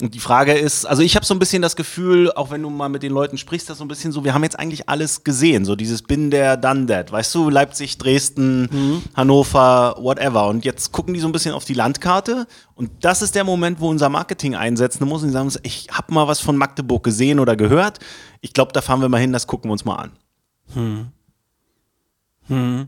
Und die Frage ist, also ich habe so ein bisschen das Gefühl, auch wenn du mal mit den Leuten sprichst, das so ein bisschen so, wir haben jetzt eigentlich alles gesehen, so dieses Bin der, Done that, weißt du, Leipzig, Dresden, Hannover, whatever. Und jetzt gucken die so ein bisschen auf die Landkarte und das ist der Moment, wo unser Marketing einsetzen muss und die sagen, uns, ich habe mal was von Magdeburg gesehen oder gehört. Ich glaube, da fahren wir mal hin, das gucken wir uns mal an. Weil-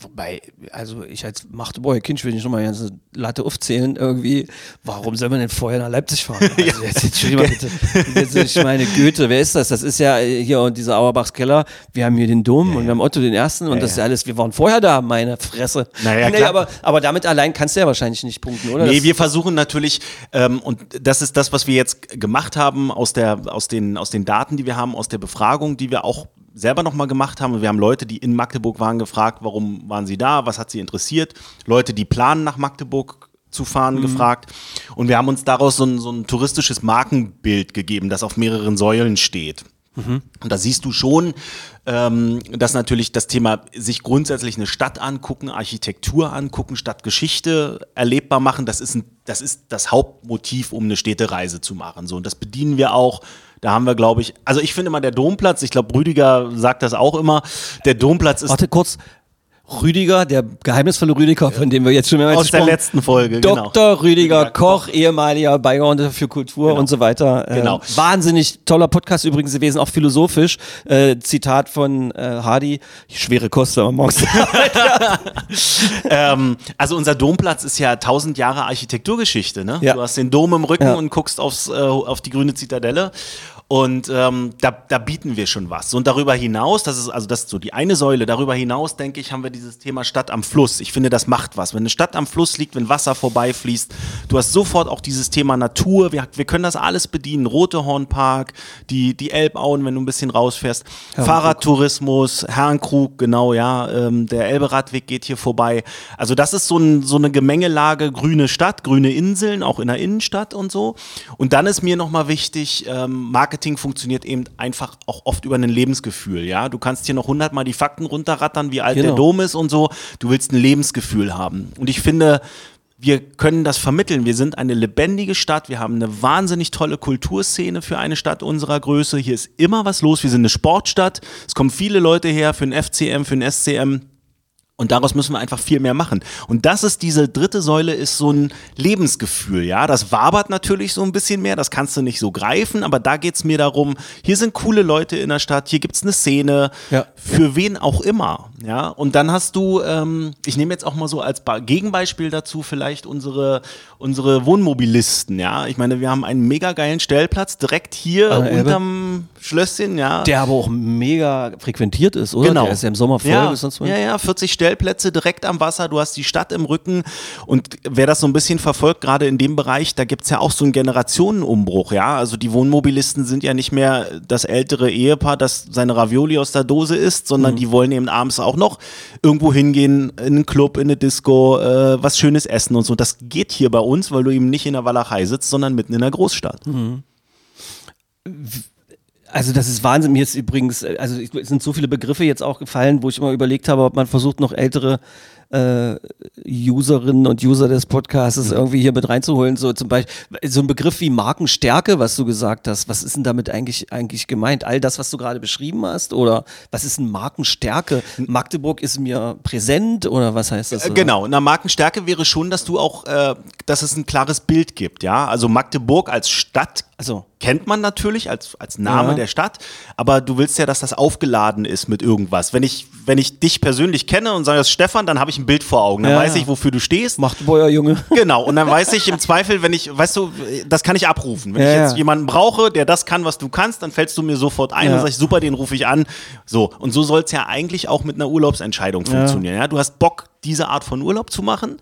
Wobei, also ich als Magdeburger Kind will nicht nochmal eine ganze Latte aufzählen irgendwie. Warum soll man denn vorher nach Leipzig fahren? Also jetzt, Entschuldigung mal bitte. Jetzt, ich meine, Goethe, wer ist das? Das ist ja hier und dieser Auerbachs Keller. Wir haben hier den Dom und wir haben Otto den Ersten und das ist ja alles, wir waren vorher da, meine Fresse. Naja, nee, klar. aber, aber damit allein kannst du ja wahrscheinlich nicht punkten, oder? Nee, Das- wir versuchen natürlich, ähm, und das ist das, was wir jetzt gemacht haben aus, der, aus, den, aus den Daten, die wir haben, aus der Befragung, die wir auch selber nochmal gemacht haben. Wir haben Leute, die in Magdeburg waren, gefragt, warum waren sie da, was hat sie interessiert. Leute, die planen, nach Magdeburg zu fahren, gefragt. Und wir haben uns daraus so ein, so ein touristisches Markenbild gegeben, das auf mehreren Säulen steht. Und da siehst du schon, ähm, dass natürlich das Thema sich grundsätzlich eine Stadt angucken, Architektur angucken, Stadtgeschichte erlebbar machen, das ist, ein, das ist das Hauptmotiv, um eine Städtereise zu machen. So, und das bedienen wir auch. Da haben wir, glaube ich, also ich finde mal der Domplatz, ich glaube, Rüdiger sagt das auch immer, der Domplatz ist Warte kurz. Rüdiger, der geheimnisvolle Rüdiger, von dem wir jetzt schon mehrmals aus der gesprochen letzten Folge, genau. Dr. Rüdiger Koch, ehemaliger Beigeordneter für Kultur Genau. und so weiter. Äh, Genau. Wahnsinnig toller Podcast übrigens gewesen, auch philosophisch. Äh, Zitat von äh, Hardy, schwere Kost, wenn man morgens Ähm, also unser Domplatz ist ja tausend Jahre Architekturgeschichte. Ne? Ja. Du hast den Dom im Rücken Ja. und guckst aufs, äh, auf die grüne Zitadelle. Und ähm, da, da bieten wir schon was. Und darüber hinaus, das ist also das ist so die eine Säule, darüber hinaus, denke ich, haben wir dieses Thema Stadt am Fluss. Ich finde, das macht was. Wenn eine Stadt am Fluss liegt, wenn Wasser vorbeifließt, du hast sofort auch dieses Thema Natur. Wir, wir können das alles bedienen. Rote Hornpark, die, die Elbauen, wenn du ein bisschen rausfährst. Fahrradtourismus, Herrenkrug, genau, ja. Ähm, der Elberadweg geht hier vorbei. Also das ist so, ein, so eine Gemengelage grüne Stadt, grüne Inseln, auch in der Innenstadt und so. Und dann ist mir nochmal wichtig, ähm, Marketing funktioniert eben einfach auch oft über ein Lebensgefühl, ja. Du kannst hier noch hundertmal die Fakten runterrattern, wie alt der Genau. Dom ist und so. Du willst ein Lebensgefühl haben. Und ich finde, wir können das vermitteln. Wir sind eine lebendige Stadt. Wir haben eine wahnsinnig tolle Kulturszene für eine Stadt unserer Größe. Hier ist immer was los. Wir sind eine Sportstadt. Es kommen viele Leute her für den FCM, für den SCM. Und daraus müssen wir einfach viel mehr machen. Und das ist diese dritte Säule, ist so ein Lebensgefühl, ja. Das wabert natürlich so ein bisschen mehr, das kannst du nicht so greifen, aber da geht's mir darum, hier sind coole Leute in der Stadt, hier gibt's eine Szene, Ja. für wen auch immer, ja. Und dann hast du, ähm, ich nehme jetzt auch mal so als Gegenbeispiel dazu vielleicht unsere, unsere Wohnmobilisten, ja. Ich meine, wir haben einen mega geilen Stellplatz direkt hier An der Elbe. unterm Schlösschen, ja. Der aber auch mega frequentiert ist, oder? Genau. Der ist ja im Sommer voll ja, sonst ja, ja, 40 Stellplätze direkt am Wasser, du hast die Stadt im Rücken und wer das so ein bisschen verfolgt, gerade in dem Bereich, da gibt's ja auch so einen Generationenumbruch, ja, also die Wohnmobilisten sind ja nicht mehr das ältere Ehepaar, das seine Ravioli aus der Dose isst, sondern Mhm. die wollen eben abends auch noch irgendwo hingehen, in einen Club, in eine Disco, äh, was Schönes essen und so. Das geht hier bei uns, weil du eben nicht in der Walachei sitzt, sondern mitten in der Großstadt. Also das ist Wahnsinn. Mir ist übrigens, äh, also es sind so viele Begriffe jetzt auch gefallen, wo ich immer überlegt habe, ob man versucht, noch ältere äh, Userinnen und User des Podcasts irgendwie hier mit reinzuholen. So zum Beispiel so ein Begriff wie Markenstärke, was du gesagt hast. Was ist denn damit eigentlich eigentlich gemeint? All das, was du gerade beschrieben hast, oder was ist denn Markenstärke? Magdeburg ist mir präsent oder was heißt das? Äh, Genau, eine Markenstärke wäre schon, dass du auch, äh, dass es ein klares Bild gibt, ja. Also Magdeburg als Stadt Also kennt man natürlich als, als Name Ja. der Stadt, aber du willst ja, dass das aufgeladen ist mit irgendwas. Wenn ich, wenn ich dich persönlich kenne und sage, das ist Stefan, dann habe ich ein Bild vor Augen. Dann Ja, weiß ich, wofür du stehst. Magdeburger Junge. Genau, und dann weiß ich im Zweifel, wenn ich, weißt du, das kann ich abrufen. Wenn Ja, ich jetzt jemanden brauche, der das kann, was du kannst, dann fällst du mir sofort ein und sag ich, super, den rufe ich an. So, und so soll es ja eigentlich auch mit einer Urlaubsentscheidung funktionieren. Ja? Du hast Bock, diese Art von Urlaub zu machen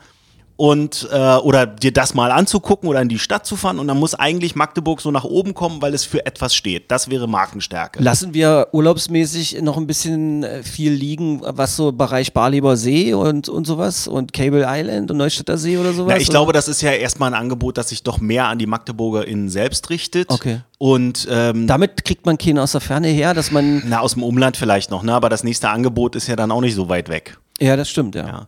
und äh, oder dir das mal anzugucken oder in die Stadt zu fahren und dann muss eigentlich Magdeburg so nach oben kommen, weil es für etwas steht. Das wäre Markenstärke. Lassen wir urlaubsmäßig noch ein bisschen äh, viel liegen, was so Bereich Barleber See und, und sowas und Cable Island und Neustädter See oder sowas? Ja, ich oder? glaube, das ist ja erstmal ein Angebot, das sich doch mehr an die MagdeburgerInnen selbst richtet. Okay. Und ähm, Damit kriegt man keinen aus der Ferne her, dass man. Na, aus dem Umland vielleicht noch, ne? aber das nächste Angebot ist ja dann auch nicht so weit weg. Ja, das stimmt, ja. Ja.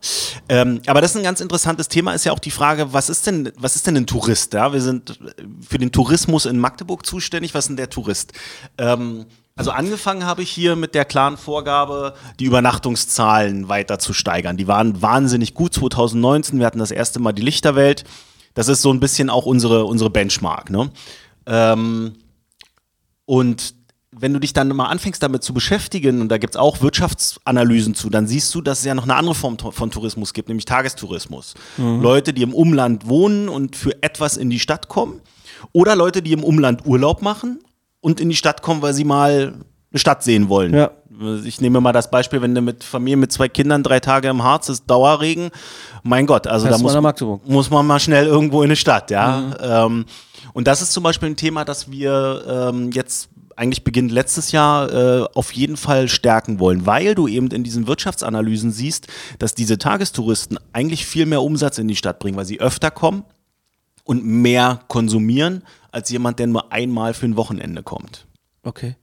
Ähm, aber das ist ein ganz interessantes Thema, ist ja auch die Frage, was ist denn, was ist denn ein Tourist? Ja? Wir sind für den Tourismus in Magdeburg zuständig. Was ist denn der Tourist? Ähm, also angefangen habe ich hier mit der klaren Vorgabe, die Übernachtungszahlen weiter zu steigern. Die waren wahnsinnig gut 2019. Wir hatten das erste Mal die Lichterwelt. Das ist so ein bisschen auch unsere, unsere Benchmark. Ne? Ähm, und wenn du dich dann mal anfängst damit zu beschäftigen, und da gibt es auch Wirtschaftsanalysen zu, dann siehst du, dass es ja noch eine andere Form von Tourismus gibt, nämlich Tagestourismus. Leute, die im Umland wohnen und für etwas in die Stadt kommen. Oder Leute, die im Umland Urlaub machen und in die Stadt kommen, weil sie mal eine Stadt sehen wollen. Ja. Ich nehme mal das Beispiel, wenn du mit Familie mit zwei Kindern drei Tage im Harz ist, Dauerregen. Mein Gott, also Fährst da muss, muss man mal schnell irgendwo in eine Stadt, ja. Ähm, und das ist zum Beispiel ein Thema, das wir ähm, jetzt eigentlich beginnt letztes Jahr äh, auf jeden Fall stärken wollen, weil du eben in diesen Wirtschaftsanalysen siehst, dass diese Tagestouristen eigentlich viel mehr Umsatz in die Stadt bringen, weil sie öfter kommen und mehr konsumieren als jemand, der nur einmal für ein Wochenende kommt. Okay.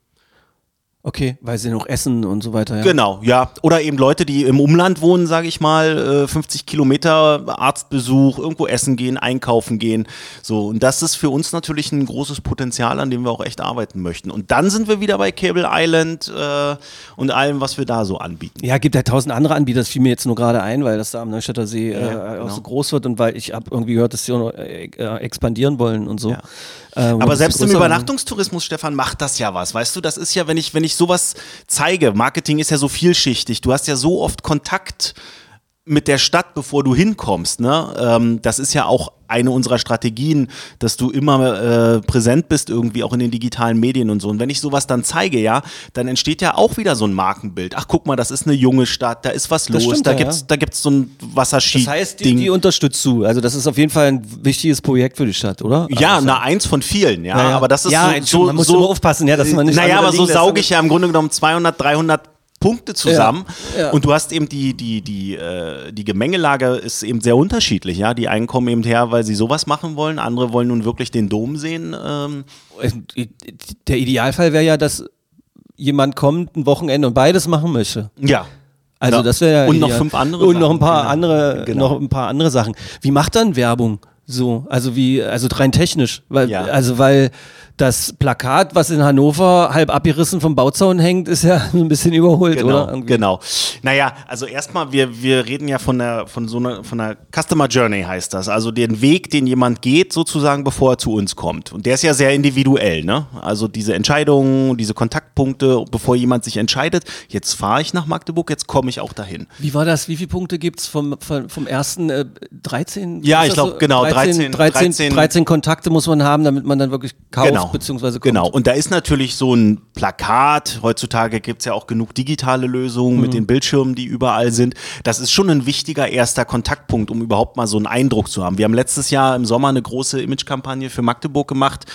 Okay, weil sie noch essen und so weiter. Ja. Genau, ja. Oder eben Leute, die im Umland wohnen, sage ich mal, äh, 50 Kilometer Arztbesuch, irgendwo essen gehen, einkaufen gehen. So, und das ist für uns natürlich ein großes Potenzial, an dem wir auch echt arbeiten möchten. Und dann sind wir wieder bei Cable Island äh, und allem, was wir da so anbieten. Ja, gibt ja tausend andere Anbieter. Das fiel mir jetzt nur gerade ein, weil das da am Neustädter See äh, Ja, auch genau. so groß wird und weil ich habe irgendwie gehört, dass sie auch noch, äh, äh, expandieren wollen und so. Ja. Äh, Aber selbst im. Übernachtungstourismus, Stefan, macht das ja was. Weißt du, das ist ja, wenn ich, wenn ich sowas zeige, Marketing ist ja so vielschichtig, du hast ja so oft Kontakt mit der Stadt, bevor du hinkommst. Ne? Ähm, das ist ja auch eine unserer Strategien, dass du immer äh, präsent bist, irgendwie auch in den digitalen Medien und so. Und wenn ich sowas dann zeige, ja, dann entsteht ja auch wieder so ein Markenbild. Ach, guck mal, das ist eine junge Stadt, da ist was los, stimmt, da ja, gibt's, ja. da gibt's so ein Wasserski. Das heißt, die, die unterstützt du. Also das ist auf jeden Fall ein wichtiges Projekt für die Stadt, oder? ja, also, na, eins von vielen, ja. Ja, ja. Aber das ist Ja, so, so, man muss so immer aufpassen, ja, dass man nicht Naja, aber so sauge ich ja im Grunde genommen 200, 300 Punkte zusammen. Ja, ja. Und du hast eben die, die, die, äh, die Gemengelage ist eben sehr unterschiedlich, ja. Die einen kommen eben her, weil sie sowas machen wollen, andere wollen nun wirklich den Dom sehen. Ähm, Der Idealfall wäre ja, dass jemand kommt ein Wochenende und beides machen möchte. ja. Also Ja. das wäre ja Und noch fünf andere und noch ein Sachen, paar genau. andere Genau. noch ein paar andere Sachen. Wie macht dann Werbung so? Also wie also rein technisch, weil Ja. also weil das Plakat, was in Hannover halb abgerissen vom Bauzaun hängt, ist ja ein bisschen überholt, Genau, oder? Irgendwie. genau. Naja, also erstmal, wir, wir reden ja von der, von so einer, von einer Customer Journey heißt das. Also den Weg, den jemand geht, sozusagen, bevor er zu uns kommt. Und der ist ja sehr individuell, ne? Also diese Entscheidungen, diese Kontaktpunkte, bevor jemand sich entscheidet, jetzt fahre ich nach Magdeburg, jetzt komme ich auch dahin. Wie war das? Wie viele Punkte gibt's vom, vom, vom ersten äh, 13? Ja, ich das glaub, genau, 13, 13, 13 13 Kontakte muss man haben, damit man dann wirklich kauft, Genau. Beziehungsweise kommt. Genau. Und da ist natürlich so ein Plakat. Heutzutage gibt es ja auch genug digitale Lösungen mit den Bildschirmen, die überall sind. Das ist schon ein wichtiger erster Kontaktpunkt, um überhaupt mal so einen Eindruck zu haben. Wir haben letztes Jahr im Sommer eine große Imagekampagne für Magdeburg gemacht.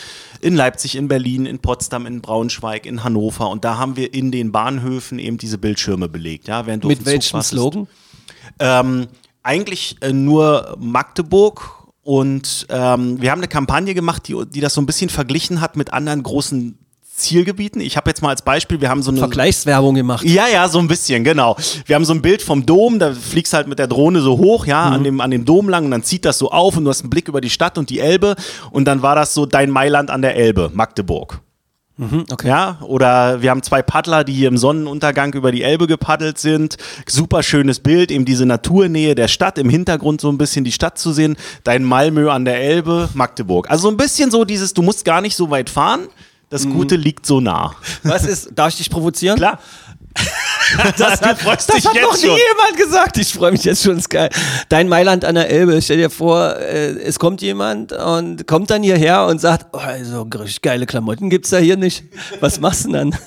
In Leipzig, in Berlin, in Potsdam, in Braunschweig, in Hannover. Und da haben wir in den Bahnhöfen eben diese Bildschirme belegt. Ja, während du Mit welchem. Slogan? Ähm, eigentlich äh, nur Magdeburg. Und ähm, wir haben eine Kampagne gemacht, die, die das so ein bisschen verglichen hat mit anderen großen Zielgebieten. Ich habe jetzt mal als Beispiel, wir haben so eine. Vergleichswerbung gemacht. Ja, ja, so ein bisschen, genau. Wir haben so ein Bild vom Dom, da fliegst halt mit der Drohne so hoch, ja, an, dem, an dem Dom lang und dann zieht das so auf und du hast einen Blick über die Stadt und die Elbe und dann war das so dein Mailand an der Elbe, Magdeburg. Okay. Ja, oder wir haben zwei Paddler, die hier im Sonnenuntergang über die Elbe gepaddelt sind. Super schönes Bild, eben diese Naturnähe der Stadt, im Hintergrund so ein bisschen die Stadt zu sehen. Dein Malmö an der Elbe, Magdeburg. Also so ein bisschen so dieses, du musst gar nicht so weit fahren, das Gute liegt so nah. Was ist, darf ich dich provozieren? Klar. Das, Du freust das hat noch nie schon. jemand gesagt. Ich freue mich jetzt schon. Geil. Dein Mailand an der Elbe. Stell dir vor, äh, es kommt jemand und kommt dann hierher und sagt, oh, also richtig geile Klamotten gibt's da hier nicht. Was machst du denn dann?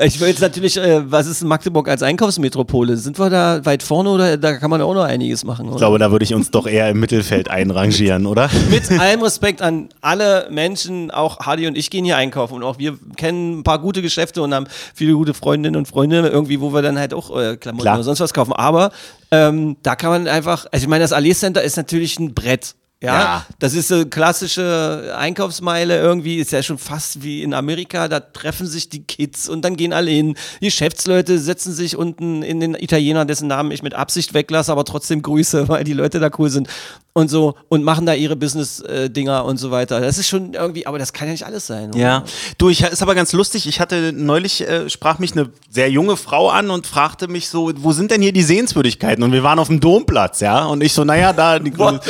Ich will jetzt natürlich, äh, was ist Magdeburg als Einkaufsmetropole? Sind wir da weit vorne oder da kann man auch noch einiges machen? Oder? Ich glaube, da würde ich uns doch eher im Mittelfeld einrangieren, oder? Mit allem Respekt an alle Menschen, auch Hardy und ich gehen hier einkaufen und auch wir kennen ein paar gute Geschäfte und haben viele gute Freundinnen und Freunde irgendwie, wo wir dann halt auch äh, Klamotten Klar. oder sonst was kaufen. Aber ähm, da kann man einfach, also ich meine, das Allee Center ist natürlich ein Brett. Ja, Ja. das ist eine klassische Einkaufsmeile irgendwie, ist ja schon fast wie in Amerika, da treffen sich die Kids und dann gehen alle hin. Die Geschäftsleute setzen sich unten in den Italiener, dessen Namen ich mit Absicht weglasse, aber trotzdem grüße, weil die Leute da cool sind und so und machen da ihre Business-Dinger und so weiter. Das ist schon irgendwie, aber das kann ja nicht alles sein. oder? Ja, du, ich, ist aber ganz lustig. Ich hatte neulich, äh, sprach mich eine sehr junge Frau an und fragte mich so, wo sind denn hier die Sehenswürdigkeiten? Und wir waren auf dem Domplatz, ja. Und ich so, naja, da die grüne,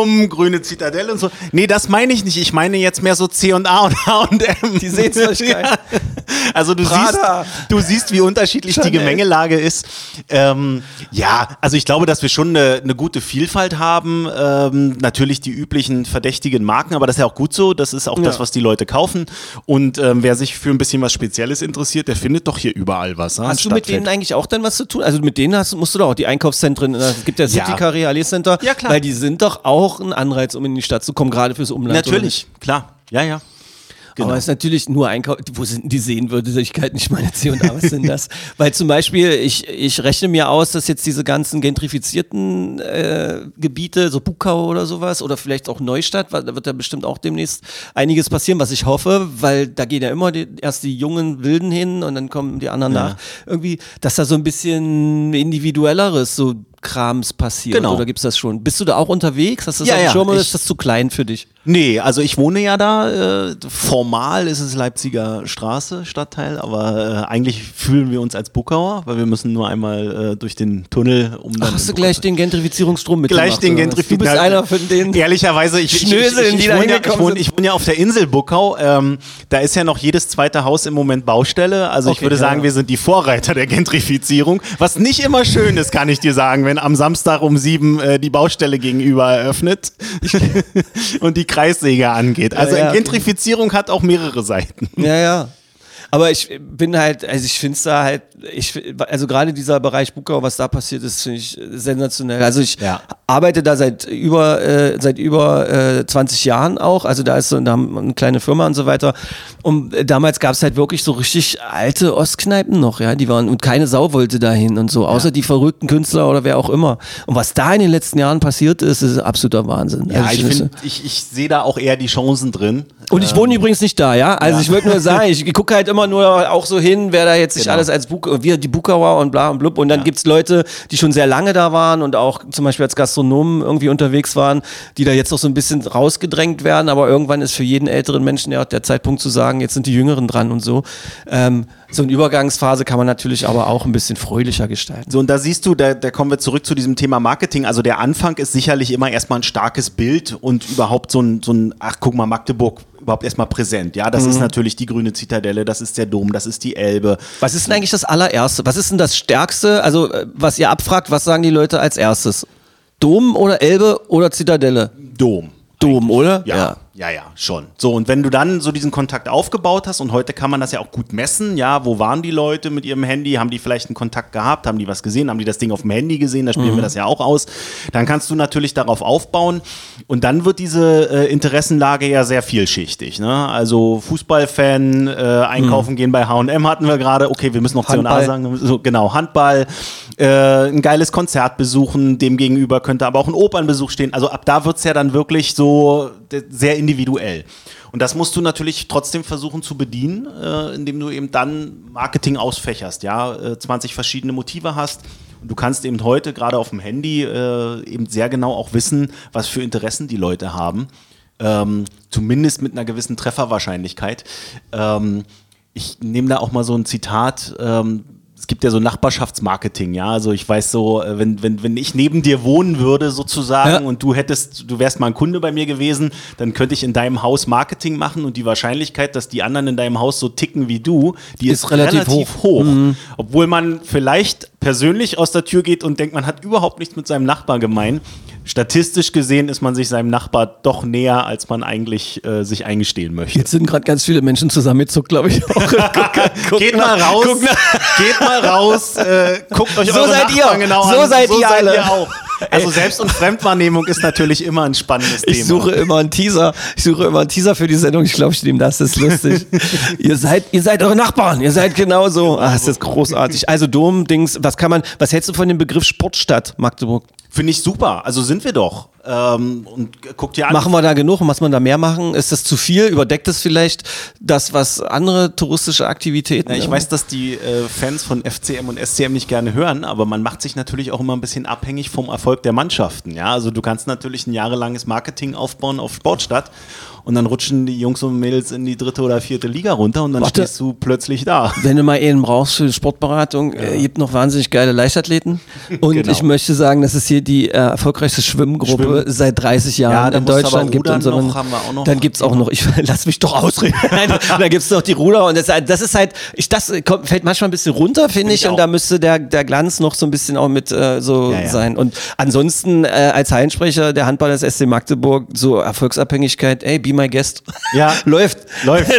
Dom, grüne Zitadelle und so. Nee, das meine ich nicht. Ich meine jetzt mehr so C und A und H&M. Die Sehenswürdigkeiten. Ja. Also du Prada. siehst, du siehst, wie unterschiedlich die Chanel. Gemengelage ist. Ähm, ja, also ich glaube, dass wir schon eine, eine gute Vielfalt haben. Ähm, natürlich die üblichen verdächtigen Marken, aber das ist ja auch gut so. Das ist auch das, Ja. was die Leute kaufen. Und ähm, wer sich für ein bisschen was Spezielles interessiert, der findet doch hier überall was. ne? Hast du mit denen eigentlich auch dann was zu tun? Also mit denen hast, musst du doch auch die Einkaufszentren, äh, es gibt ja Ja. City Car Realis Center, Ja, klar. weil die sind doch auch ein Anreiz, um in die Stadt zu kommen, gerade fürs Umland. Natürlich, klar. Ja, ja. nicht? Aber es ist natürlich nur Einkauf. Wo sind denn die Sehenswürdigkeiten? Ich meine, C und A, was sind das? Weil zum Beispiel, ich, ich rechne mir aus, dass jetzt diese ganzen gentrifizierten äh, Gebiete, so Bukau oder sowas, oder vielleicht auch Neustadt, da wird ja bestimmt auch demnächst einiges passieren, was ich hoffe, weil da gehen ja immer die, erst die jungen Wilden hin und dann kommen die anderen Ja. nach. Irgendwie, dass da so ein bisschen individuelleres, so Krams passiert. Genau. Oder gibt's das schon? Bist du da auch unterwegs? Hast du das Ja, auf dem ja, Schirm oder ich- ist das zu klein für dich? Nee, also ich wohne ja da. Äh, formal ist es Leipziger Straße, Stadtteil, aber äh, eigentlich fühlen wir uns als Bukauer, weil wir müssen nur einmal äh, durch den Tunnel, um. Ach, hast du gleich den Gentrifizierungsstrom mit Gleich den Gentrifizierung. Du bist einer von den Ehrlicherweise, ich, ich, ich, ich, die da wohne ja, ich, wohne, ich wohne ja auf der Insel Buckau. Ähm, da ist ja noch jedes zweite Haus im Moment Baustelle. Also ich Okay, würde ja, sagen, wir sind die Vorreiter der Gentrifizierung. Was nicht immer schön ist, kann ich dir sagen, wenn am Samstag um sieben äh, die Baustelle gegenüber eröffnet und die Kreissäge angeht. Also Ja, ja. Gentrifizierung hat auch mehrere Seiten. Ja, ja. Aber ich bin halt, also ich finde es da halt, ich, also gerade dieser Bereich Bukau, was da passiert ist, finde ich sensationell. Also ich Ja. arbeite da seit über, äh, seit über äh, 20 Jahren auch. Also da ist so da haben eine kleine Firma und so weiter. Und damals gab es halt wirklich so richtig alte Ostkneipen noch, ja. Die waren, und keine Sau wollte dahin und so, außer die verrückten Künstler oder wer auch immer. Und was da in den letzten Jahren passiert ist, ist absoluter Wahnsinn. Ja, Also ich finde- finde, ich, ich sehe da auch eher die Chancen drin. Und ich wohne übrigens nicht da, ja. Also ich würde nur sagen, ich gucke halt immer nur auch so hin, wer da jetzt sich Genau. alles als Buk wir die Bukauer und bla und blub. Und dann gibt's Leute, die schon sehr lange da waren und auch zum Beispiel als Gastronomen irgendwie unterwegs waren, die da jetzt noch so ein bisschen rausgedrängt werden. Aber irgendwann ist für jeden älteren Menschen ja auch der Zeitpunkt zu sagen, jetzt sind die Jüngeren dran und so. Ähm, so eine Übergangsphase kann man natürlich aber auch ein bisschen fröhlicher gestalten. So, und da siehst du, da, da kommen wir zurück zu diesem Thema Marketing. Also der Anfang ist sicherlich immer erstmal ein starkes Bild und überhaupt so ein, so ein ach guck mal, Magdeburg überhaupt erstmal präsent. Ja, das ist natürlich die grüne Zitadelle, das ist der Dom, das ist die Elbe. Was ist denn eigentlich das allererste? Was ist denn das Stärkste? Also, äh, was ihr abfragt, was sagen die Leute als erstes? Dom oder Elbe oder Zitadelle? Dom. Dom, oder? Ja, ja, ja, schon. So, und wenn du dann so diesen Kontakt aufgebaut hast, und heute kann man das ja auch gut messen, ja, wo waren die Leute mit ihrem Handy? Haben die vielleicht einen Kontakt gehabt? Haben die was gesehen? Haben die das Ding auf dem Handy gesehen? Da spielen wir das ja auch aus. Dann kannst du natürlich darauf aufbauen. Und dann wird diese äh, Interessenlage ja sehr vielschichtig. Ne? Also Fußballfan, äh, einkaufen gehen bei H&M hatten wir gerade. Okay, wir müssen noch C&A sagen. So, genau, Handball, äh, ein geiles Konzert besuchen, dem gegenüber könnte aber auch ein Opernbesuch stehen. Also ab da wird es ja dann wirklich so sehr individuell. Und das musst du natürlich trotzdem versuchen zu bedienen, äh, indem du eben dann Marketing ausfächerst, ja, äh, 20 verschiedene Motive hast. Und du kannst eben heute gerade auf dem Handy äh, eben sehr genau auch wissen, was für Interessen die Leute haben. Ähm, zumindest mit einer gewissen Trefferwahrscheinlichkeit. Ähm, ich nehme da auch mal so ein Zitat. Ähm, es gibt ja so Nachbarschaftsmarketing, ja. Also ich weiß so, äh, wenn, wenn, wenn ich neben dir wohnen würde sozusagen Ja. und du hättest, du wärst mal ein Kunde bei mir gewesen, dann könnte ich in deinem Haus Marketing machen und die Wahrscheinlichkeit, dass die anderen in deinem Haus so ticken wie du, die ist, Ist relativ relativ, hoch. Obwohl man vielleicht persönlich aus der Tür geht und denkt, man hat überhaupt nichts mit seinem Nachbar gemein. Statistisch gesehen ist man sich seinem Nachbar doch näher, als man eigentlich äh, sich eingestehen möchte. Jetzt sind gerade ganz viele Menschen zusammengezuckt, glaube ich. Guck, guck geht nach- mal raus, guck geht mal raus, äh, guckt euch So eure seid Nachbarn ihr. genau So an. seid ihr alle. auch. Also Selbst- und Fremdwahrnehmung ist natürlich immer ein spannendes Thema. Ich suche immer einen Teaser. Ich suche immer einen Teaser für die Sendung. Ich glaube, ich nehme das. Das ist lustig. ihr seid, ihr seid eure Nachbarn. Ihr seid genauso. Ah, ist das großartig. Also Dom, Dings. Was kann man? Was hältst du von dem Begriff Sportstadt Magdeburg? Finde ich super. Also sind wir doch. Ähm, und guck dir an. Machen wir da genug? Muss man da mehr machen? Ist das zu viel? Überdeckt es vielleicht das, was andere touristische Aktivitäten? Ja, ich weiß, dass die äh, Fans von FCM und SCM nicht gerne hören, aber man macht sich natürlich auch immer ein bisschen abhängig vom Erfolg der Mannschaften. Ja, also du kannst natürlich ein jahrelanges Marketing aufbauen auf Sportstadt und dann rutschen die Jungs und Mädels in die dritte oder vierte Liga runter und dann Warte. stehst du plötzlich da. Wenn du mal einen brauchst für Sportberatung, äh, gibt noch wahnsinnig geile Leichtathleten. Und Genau. ich möchte sagen, dass es hier die äh, erfolgreichste Schwimmgruppe Schwimmen. seit 30 Ja, Jahren da in Deutschland gibt. Und so. noch, noch. Dann gibt es auch noch, ich lass mich doch ausreden. Da gibt es noch die Ruder und das, das ist halt, ich, das kommt, fällt manchmal ein bisschen runter, finde ich, ich und da müsste der, der Glanz noch so ein bisschen auch mit äh, so Ja, ja. sein. Und ansonsten äh, als Hallensprecher der Handball des SC Magdeburg, so Erfolgsabhängigkeit, ey, be my guest. Ja. Läuft. Läuft.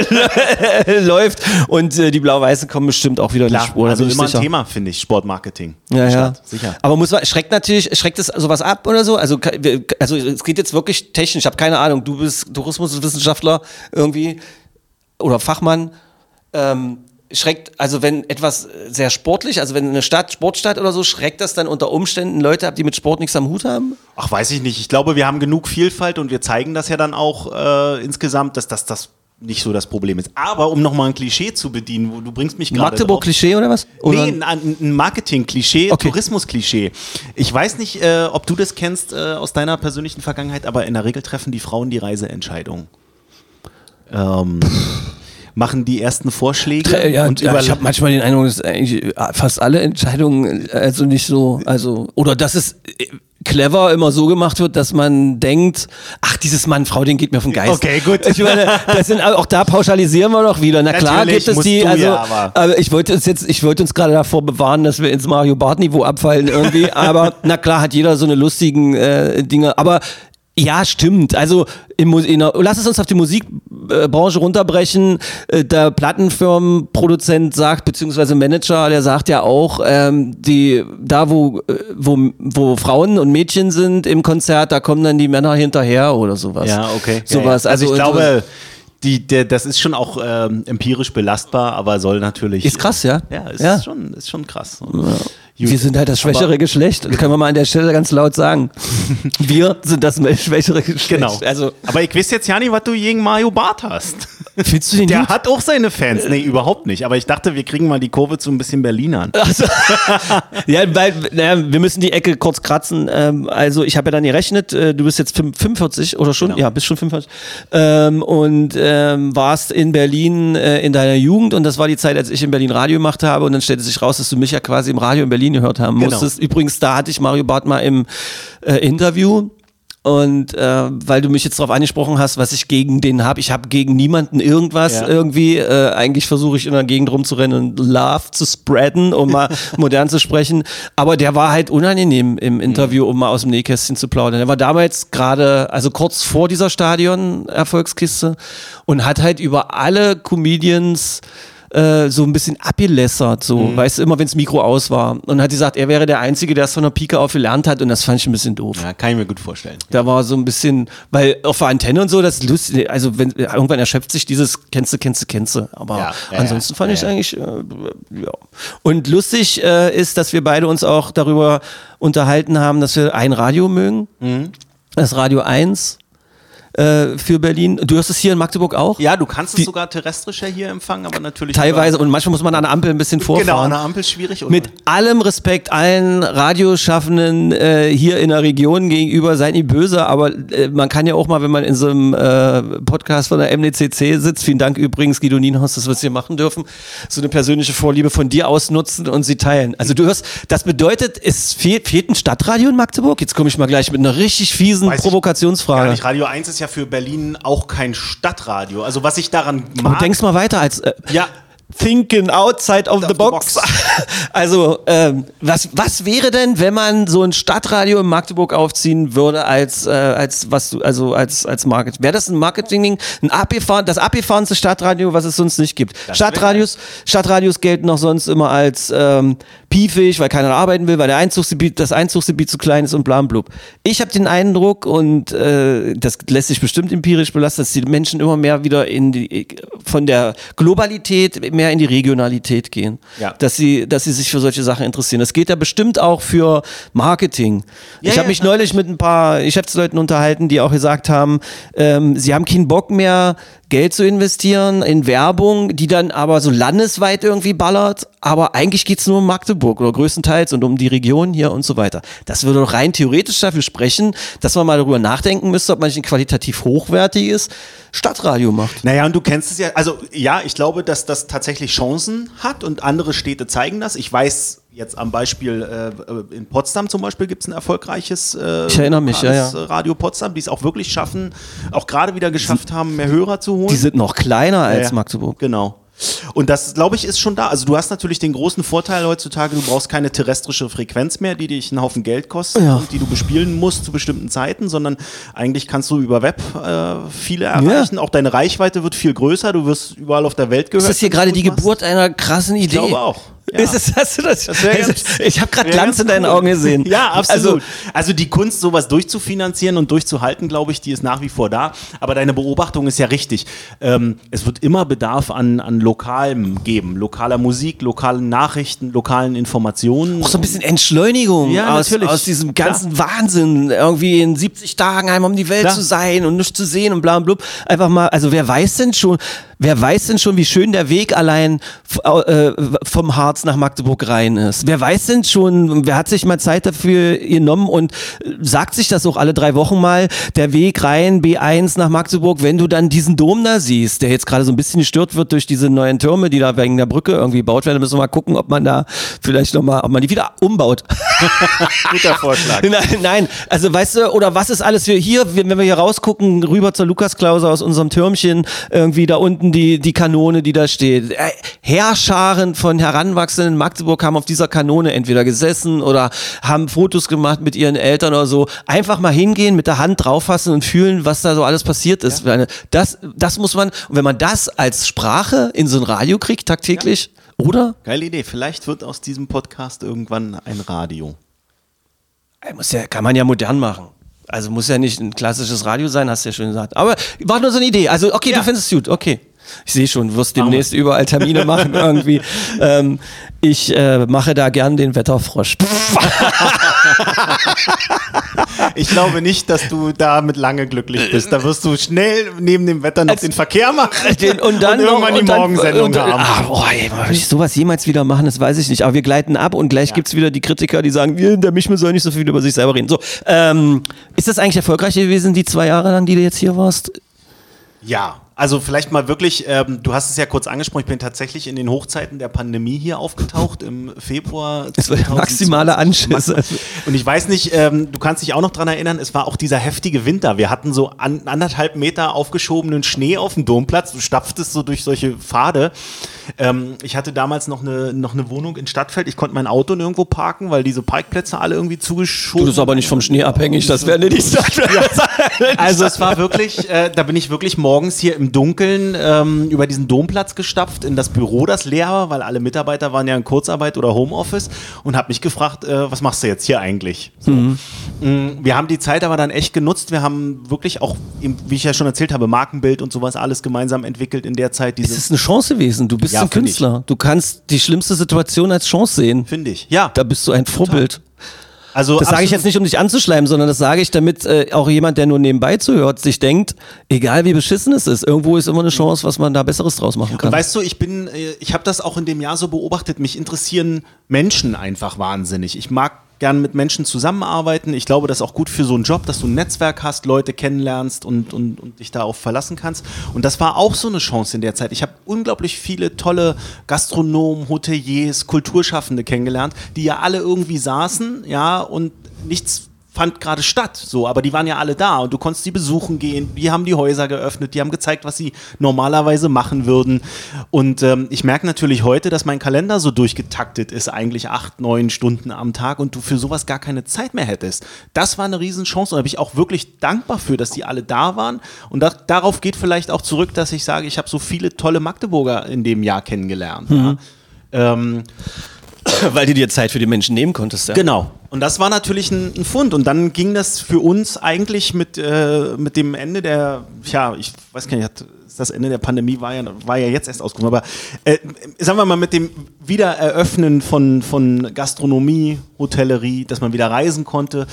Läuft. Und äh, die Blau-Weißen kommen bestimmt auch wieder in die Klar, Spur. also immer sicher. ein Thema, finde ich, Sportmarketing. Ja, ja. Sicher. Aber muss man, schreckt natürlich, schreckt es sowas ab oder so? Also, also es geht jetzt wirklich technisch, ich habe keine Ahnung, du bist Tourismuswissenschaftler irgendwie. oder Fachmann, ähm, schreckt, also wenn etwas sehr sportlich, also wenn eine Stadt, Sportstadt oder so, schreckt das dann unter Umständen Leute ab, die mit Sport nichts am Hut haben? Ach, weiß ich nicht. Ich glaube, wir haben genug Vielfalt und wir zeigen das ja dann auch äh, insgesamt, dass das, das nicht so das Problem ist. Aber um nochmal ein Klischee zu bedienen, wo du bringst mich gerade Magdeburg drauf. Klischee oder was? Oder? Nee, ein, ein Marketing-Klischee, Okay. Tourismus-Klischee. Ich weiß nicht, äh, ob du das kennst äh, aus deiner persönlichen Vergangenheit, aber in der Regel treffen die Frauen die Reiseentscheidung. Ähm, machen die ersten Vorschläge Ja, und ja, ich habe manchmal den Eindruck, dass eigentlich äh, fast alle Entscheidungen äh, also nicht so, also oder dass es äh, clever immer so gemacht wird, dass man denkt, ach dieses Mann, Frau, den geht mir vom Geist. Okay, gut. Ich meine, das sind auch da pauschalisieren wir doch wieder. Na klar Natürlich gibt es die, also ja, aber ich wollte uns jetzt, ich wollte uns gerade davor bewahren, dass wir ins Mario Bart Niveau abfallen irgendwie. aber na klar hat jeder so eine lustigen äh, Dinge. Aber ja, stimmt. Also in der, lass es uns auf die Musikbranche runterbrechen. Äh, Der Plattenfirmenproduzent sagt, beziehungsweise Manager, der sagt ja auch, ähm, die, da wo, äh, wo, wo Frauen und Mädchen sind im Konzert, da kommen dann die Männer hinterher oder sowas. Ja, okay. Sowas. Ja, ja. Also, ich und- glaube, die, der, das ist schon auch ähm, empirisch belastbar, aber soll natürlich. Ist krass, ja? Ja, ist, Ja. Schon, ist schon krass. Wir sind halt das schwächere Aber- Geschlecht. Das können wir mal an der Stelle ganz laut sagen. Wir sind das schwächere Geschlecht. Genau. Also, aber ich weiß jetzt ja nicht, was du gegen Mario Barth hast. findest du den Der gut? hat auch seine Fans. Nee, überhaupt nicht. Aber ich dachte, wir kriegen mal die Kurve zu ein bisschen Berlinern. Also, ja, weil naja, wir müssen die Ecke kurz kratzen. Ähm, also ich habe ja dann gerechnet, äh, du bist jetzt fünf- 45 oder schon? Genau. Ja, bist schon 45. Ähm, und ähm, warst in Berlin äh, in deiner Jugend und das war die Zeit, als ich in Berlin Radio gemacht habe und dann stellte sich raus, dass du mich ja quasi im Radio in Berlin gehört haben Genau. musstest. Übrigens, da hatte ich Mario Barth mal im äh, Interview. Und äh, weil du mich jetzt darauf angesprochen hast, was ich gegen den habe, ich habe gegen niemanden irgendwas Ja. irgendwie. Äh, eigentlich versuche ich in der Gegend rumzurennen und Love zu spreaden, um mal modern zu sprechen. Aber der war halt unangenehm im Interview, um mal aus dem Nähkästchen zu plaudern. Der war damals gerade, also kurz vor dieser Stadion-Erfolgskiste und hat halt über alle Comedians äh, so ein bisschen abgelässert, so, Mhm. weißt du, immer wenn das Mikro aus war. Und hat gesagt, er wäre der Einzige, der es von der Pike auf gelernt hat und das fand ich ein bisschen doof. Ja, kann ich mir gut vorstellen. Da war so ein bisschen, weil auf der Antenne und so, das ist lustig, also wenn irgendwann erschöpft sich dieses kennst du, kennst du, kennst du. Aber Ja, ja, ansonsten fand ja, ich eigentlich, äh, ja. Und lustig äh, ist, dass wir beide uns auch darüber unterhalten haben, dass wir ein Radio mögen. Mhm. Das Radio 1 äh, für Berlin. Du hörst es hier in Magdeburg auch? Ja, du kannst es Die- sogar terrestrischer hier empfangen, aber natürlich. Teilweise. Und manchmal muss man an der Ampel ein bisschen vorfahren. Genau, an der Ampel schwierig. und- Mit allem Respekt allen Radioschaffenden äh, hier in der Region gegenüber, seid nicht böse, aber äh, man kann ja auch mal, wenn man in so einem äh, Podcast von der MDCC sitzt, vielen Dank übrigens, Guido Nienhaus, dass wir es hier machen dürfen, so eine persönliche Vorliebe von dir ausnutzen und sie teilen. Also du hörst, das bedeutet, es fehlt, fehlt ein Stadtradio in Magdeburg? Jetzt komme ich mal gleich mit einer richtig fiesen Weiß ich Provokationsfrage. Nicht. Radio 1 ist ja für Berlin auch kein Stadtradio. Also was ich daran Aber mag. denkst mal weiter als äh, ja, Thinking outside of the the box. box. Also, ähm, was, was wäre denn, wenn man so ein Stadtradio in Magdeburg aufziehen würde als, äh, als was du, also als, als Market? Wäre das ein Marketing, ein abgefahren, das abgefahrenste Stadtradio, was es sonst nicht gibt? Stadtradios, Stadtradios gelten noch sonst immer als ähm, piefig, weil keiner arbeiten will, weil der Einzugsgebiet, das Einzugsgebiet zu klein ist und bla und blub. Ich habe den Eindruck, und äh, das lässt sich bestimmt empirisch belasten, dass die Menschen immer mehr wieder in die, von der Globalität mehr in die Regionalität gehen. Ja. Dass sie, dass sie sich für solche Sachen interessieren. Das geht ja bestimmt auch für Marketing. Ja, ich habe ja, mich neulich mit ein paar Geschäftsleuten unterhalten, die auch gesagt haben, ähm, sie haben keinen Bock mehr, Geld zu investieren in Werbung, die dann aber so landesweit irgendwie ballert. Aber eigentlich geht's nur um Magdeburg oder größtenteils und um die Region hier und so weiter. Das würde doch rein theoretisch dafür sprechen, dass man mal darüber nachdenken müsste, ob man nicht ein qualitativ hochwertiges Stadtradio macht. Naja, und du kennst es ja, also ja, ich glaube, dass das tatsächlich Chancen hat und andere Städte zeigen das. Ich weiß jetzt am Beispiel äh, in Potsdam zum Beispiel gibt es ein erfolgreiches äh, Ich erinnere mich, ja, ja. äh, Radio Potsdam, die es auch wirklich schaffen, auch gerade wieder geschafft haben, mehr Hörer zu holen. Die sind noch kleiner als Ja, Magdeburg. Genau. Und das, glaube ich, ist schon da. Also du hast natürlich den großen Vorteil heutzutage, du brauchst keine terrestrische Frequenz mehr, die dich einen Haufen Geld kostet Ja. und die du bespielen musst zu bestimmten Zeiten, sondern eigentlich kannst du über Web äh, viele erreichen. Auch deine Reichweite wird viel größer, du wirst überall auf der Welt gehört. Ist das hier gerade die machst. Geburt einer krassen Idee? Ich glaube auch. Ist es, hast du das? wär Also, ganz- ich habe gerade Glanz in deinen cool. Augen gesehen. Ja, absolut. Also, Also, die Kunst, sowas durchzufinanzieren und durchzuhalten, glaube ich, die ist nach wie vor da. Aber deine Beobachtung ist ja richtig. Ähm, es wird immer Bedarf an, an Lokalem geben. Lokaler Musik, lokalen Nachrichten, lokalen Informationen. auch so ein bisschen Entschleunigung Ja, aus, natürlich. aus diesem ganzen Wahnsinn, irgendwie in 70 Tagen einmal um die Welt Klar. zu sein und nichts zu sehen und bla und blub. Einfach mal, also wer weiß denn schon, wer weiß denn schon, wie schön der Weg allein f- äh, vom Harz nach Magdeburg rein ist? Wer weiß denn schon, wer hat sich mal Zeit dafür genommen und äh, sagt sich das auch alle drei Wochen mal, der Weg rein B1 nach Magdeburg, wenn du dann diesen Dom da siehst, der jetzt gerade so ein bisschen gestört wird durch diese neuen Türme, die da wegen der Brücke irgendwie gebaut werden, müssen wir mal gucken, ob man da vielleicht nochmal, ob man die wieder umbaut. guter Vorschlag. Nein, nein, also weißt du, oder was ist alles für hier, wenn wir hier rausgucken, rüber zur Lukasklause aus unserem Türmchen, irgendwie da unten die, die Kanone, die da steht. Äh, Heerscharen von Heranwachsenden in Magdeburg haben auf dieser Kanone entweder gesessen oder haben Fotos gemacht mit ihren Eltern oder so. Einfach mal hingehen, mit der Hand drauffassen und fühlen, was da so alles passiert ist. Das, das muss man, und wenn man das als Sprache in so ein Radio kriegt, tagtäglich, oder? Geile Idee. Vielleicht wird aus diesem Podcast irgendwann ein Radio. Muss ja, kann man ja modern machen. Also muss ja nicht ein klassisches Radio sein, hast du ja schon gesagt. Aber war nur so eine Idee. Also, okay, Ja. du findest es gut, okay. Ich sehe schon, du wirst demnächst überall Termine machen irgendwie. Ähm, ich äh, mache da gern den Wetterfrosch. Ich glaube nicht, dass du damit lange glücklich bist. Da wirst du schnell neben dem Wetter noch den Verkehr machen Den, und dann irgendwann noch- die und dann- Morgensendung und, haben. Ah, boah, ey, würde ich sowas jemals wieder machen, das weiß ich nicht. Aber wir gleiten ab und gleich gibt's wieder die Kritiker, die sagen, der Mischme soll nicht so viel über sich selber reden. So, ähm, ist das eigentlich erfolgreich gewesen, die zwei Jahre lang, die du jetzt hier warst? Ja, also vielleicht mal wirklich, ähm, du hast es ja kurz angesprochen, ich bin tatsächlich in den Hochzeiten der Pandemie hier aufgetaucht im Februar. Das war 2020. maximale Anschiss. Und ich weiß nicht, ähm, du kannst dich auch noch dran erinnern, es war auch dieser heftige Winter. Wir hatten so an, anderthalb Meter aufgeschobenen Schnee auf dem Domplatz. Du stapftest so durch solche Pfade. Ähm, ich hatte damals noch eine, noch eine Wohnung in Stadtfeld. Ich konnte mein Auto nirgendwo parken, weil diese Parkplätze alle irgendwie zugeschoben Du, das ist aber nicht vom Schnee abhängig, das wäre nicht die Also es war wirklich, äh, da bin ich wirklich morgens hier im Dunkeln ähm, über diesen Domplatz gestapft in das Büro, das leer war, weil alle Mitarbeiter waren ja in Kurzarbeit oder Homeoffice und habe mich gefragt, äh, was machst du jetzt hier eigentlich? So. Mm, Wir haben die Zeit aber dann echt genutzt. Wir haben wirklich auch, wie ich ja schon erzählt habe, Markenbild und sowas alles gemeinsam entwickelt in der Zeit. Es ist eine Chance gewesen. Du bist Ja, ein find ich. Künstler. Du kannst die schlimmste Situation als Chance sehen. finde ich. Ja, Da bist du ein Vorbild. Also Das sage ich jetzt nicht, um dich anzuschleimen, sondern das sage ich, damit äh, auch jemand, der nur nebenbei zuhört, sich denkt, egal wie beschissen es ist, irgendwo ist immer eine Chance, was man da Besseres draus machen kann. Weißt du, ich bin, äh, ich habe das auch in dem Jahr so beobachtet. Mich interessieren Menschen einfach wahnsinnig. Ich mag gern mit Menschen zusammenarbeiten. Ich glaube, das ist auch gut für so einen Job, dass du ein Netzwerk hast, Leute kennenlernst und, und, und dich darauf verlassen kannst. Und das war auch so eine Chance in der Zeit. Ich habe unglaublich viele tolle Gastronomen, Hoteliers, Kulturschaffende kennengelernt, die ja alle irgendwie saßen, ja, und nichts fand gerade statt, so, aber die waren ja alle da und du konntest die besuchen gehen, die haben die Häuser geöffnet, die haben gezeigt, was sie normalerweise machen würden und ähm, ich merke natürlich heute, dass mein Kalender so durchgetaktet ist, eigentlich acht, neun Stunden am Tag und du für sowas gar keine Zeit mehr hättest. Das war eine Riesenchance und da bin ich auch wirklich dankbar für, dass die alle da waren und da, darauf geht vielleicht auch zurück, dass ich sage, ich habe so viele tolle Magdeburger in dem Jahr kennengelernt. Ja. Ähm, Weil du dir Zeit für die Menschen nehmen konntest. Ja. Genau. Und das war natürlich ein, ein Fund. Und dann ging das für uns eigentlich mit, äh, mit dem Ende der, ja, ich weiß gar nicht, hat, das Ende der Pandemie war ja, war ja jetzt erst ausgerufen, aber äh, sagen wir mal mit dem Wiedereröffnen von, von Gastronomie, Hotellerie, dass man wieder reisen konnte,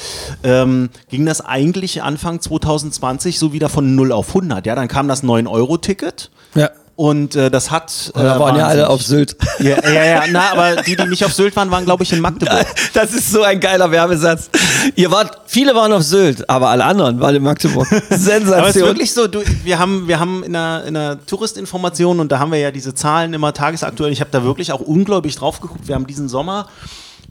ähm, ging das eigentlich Anfang 2020 so wieder von 0 auf 100. Ja, dann kam das 9-Euro-Ticket. Ja. Und äh, das hat. Und da äh, waren ja alle auf Sylt. Ja, ja, ja, na, aber die, die nicht auf Sylt waren, waren, glaube ich, in Magdeburg. Das ist so ein geiler Werbesatz. Ihr wart, viele waren auf Sylt, aber alle anderen waren in Magdeburg. Sensation. Aber es ist wirklich so, du, wir haben, wir haben in der, in der Touristinformation und da haben wir ja diese Zahlen immer tagesaktuell. Ich habe da wirklich auch ungläubig drauf geguckt. Wir haben diesen Sommer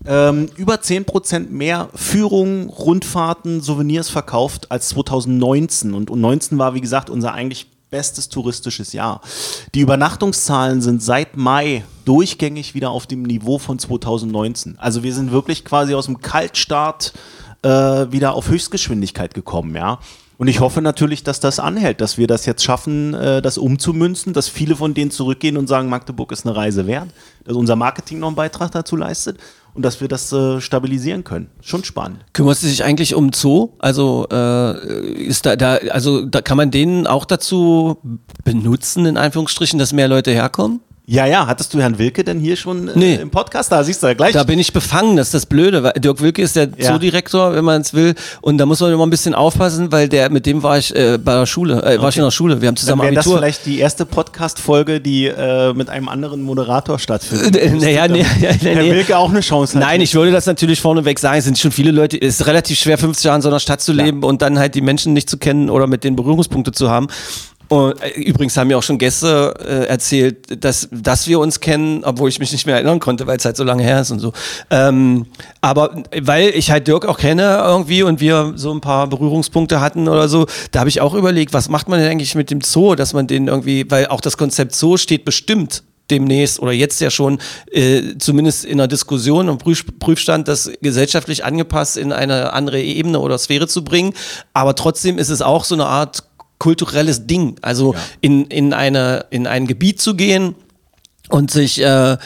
ähm, über 10% mehr Führungen, Rundfahrten, Souvenirs verkauft als 2019. Und, und 19 war, wie gesagt, unser eigentlich bestes touristisches Jahr. Die Übernachtungszahlen sind seit Mai durchgängig wieder auf dem Niveau von 2019. Also wir sind wirklich quasi aus dem Kaltstart äh, wieder auf Höchstgeschwindigkeit gekommen, ja. Und ich hoffe natürlich, dass das anhält, dass wir das jetzt schaffen, äh, das umzumünzen, dass viele von denen zurückgehen und sagen, Magdeburg ist eine Reise wert, dass unser Marketing noch einen Beitrag dazu leistet und dass wir das äh, stabilisieren können. Schon spannend. Kümmerst du dich eigentlich um Zoo? Also äh, ist da, da, also da kann man den auch dazu benutzen, in Anführungsstrichen, dass mehr Leute herkommen? Ja, ja, hattest du Herrn Wilke denn hier schon äh, Nee. im Podcast? Da siehst du ja gleich. Da bin ich befangen, das ist das Blöde. Weil Dirk Wilke ist der Ja. Zoodirektor, wenn man es will. Und da muss man immer ein bisschen aufpassen, weil der, mit dem war ich äh, bei der Schule, äh, war ich in der Schule. Wir haben Dann zusammen wäre das Abitur. vielleicht die erste Podcast-Folge, die äh, mit einem anderen Moderator stattfindet. Äh, naja, nee, ja, nee, Herr nee. Wilke auch eine Chance hat. Nein, ich würde das natürlich vorneweg sagen. Es sind schon viele Leute, es ist relativ schwer, 50 Jahre in so einer Stadt zu leben und dann halt die Menschen nicht zu kennen oder mit den Berührungspunkte zu haben. Und äh, übrigens haben mir auch schon Gäste äh, erzählt, dass, dass wir uns kennen, obwohl ich mich nicht mehr erinnern konnte, weil es halt so lange her ist und so. Ähm, aber weil ich halt Dirk auch kenne irgendwie und wir so ein paar Berührungspunkte hatten oder so, da habe ich auch überlegt, was macht man denn eigentlich mit dem Zoo, dass man den irgendwie, weil auch das Konzept Zoo steht bestimmt demnächst oder jetzt ja schon äh, zumindest in der Diskussion und Prüf Prüfstand, das gesellschaftlich angepasst in eine andere Ebene oder Sphäre zu bringen. Aber trotzdem ist es auch so eine Art kulturelles Ding. Also in, in, eine, in ein Gebiet zu gehen und sich äh,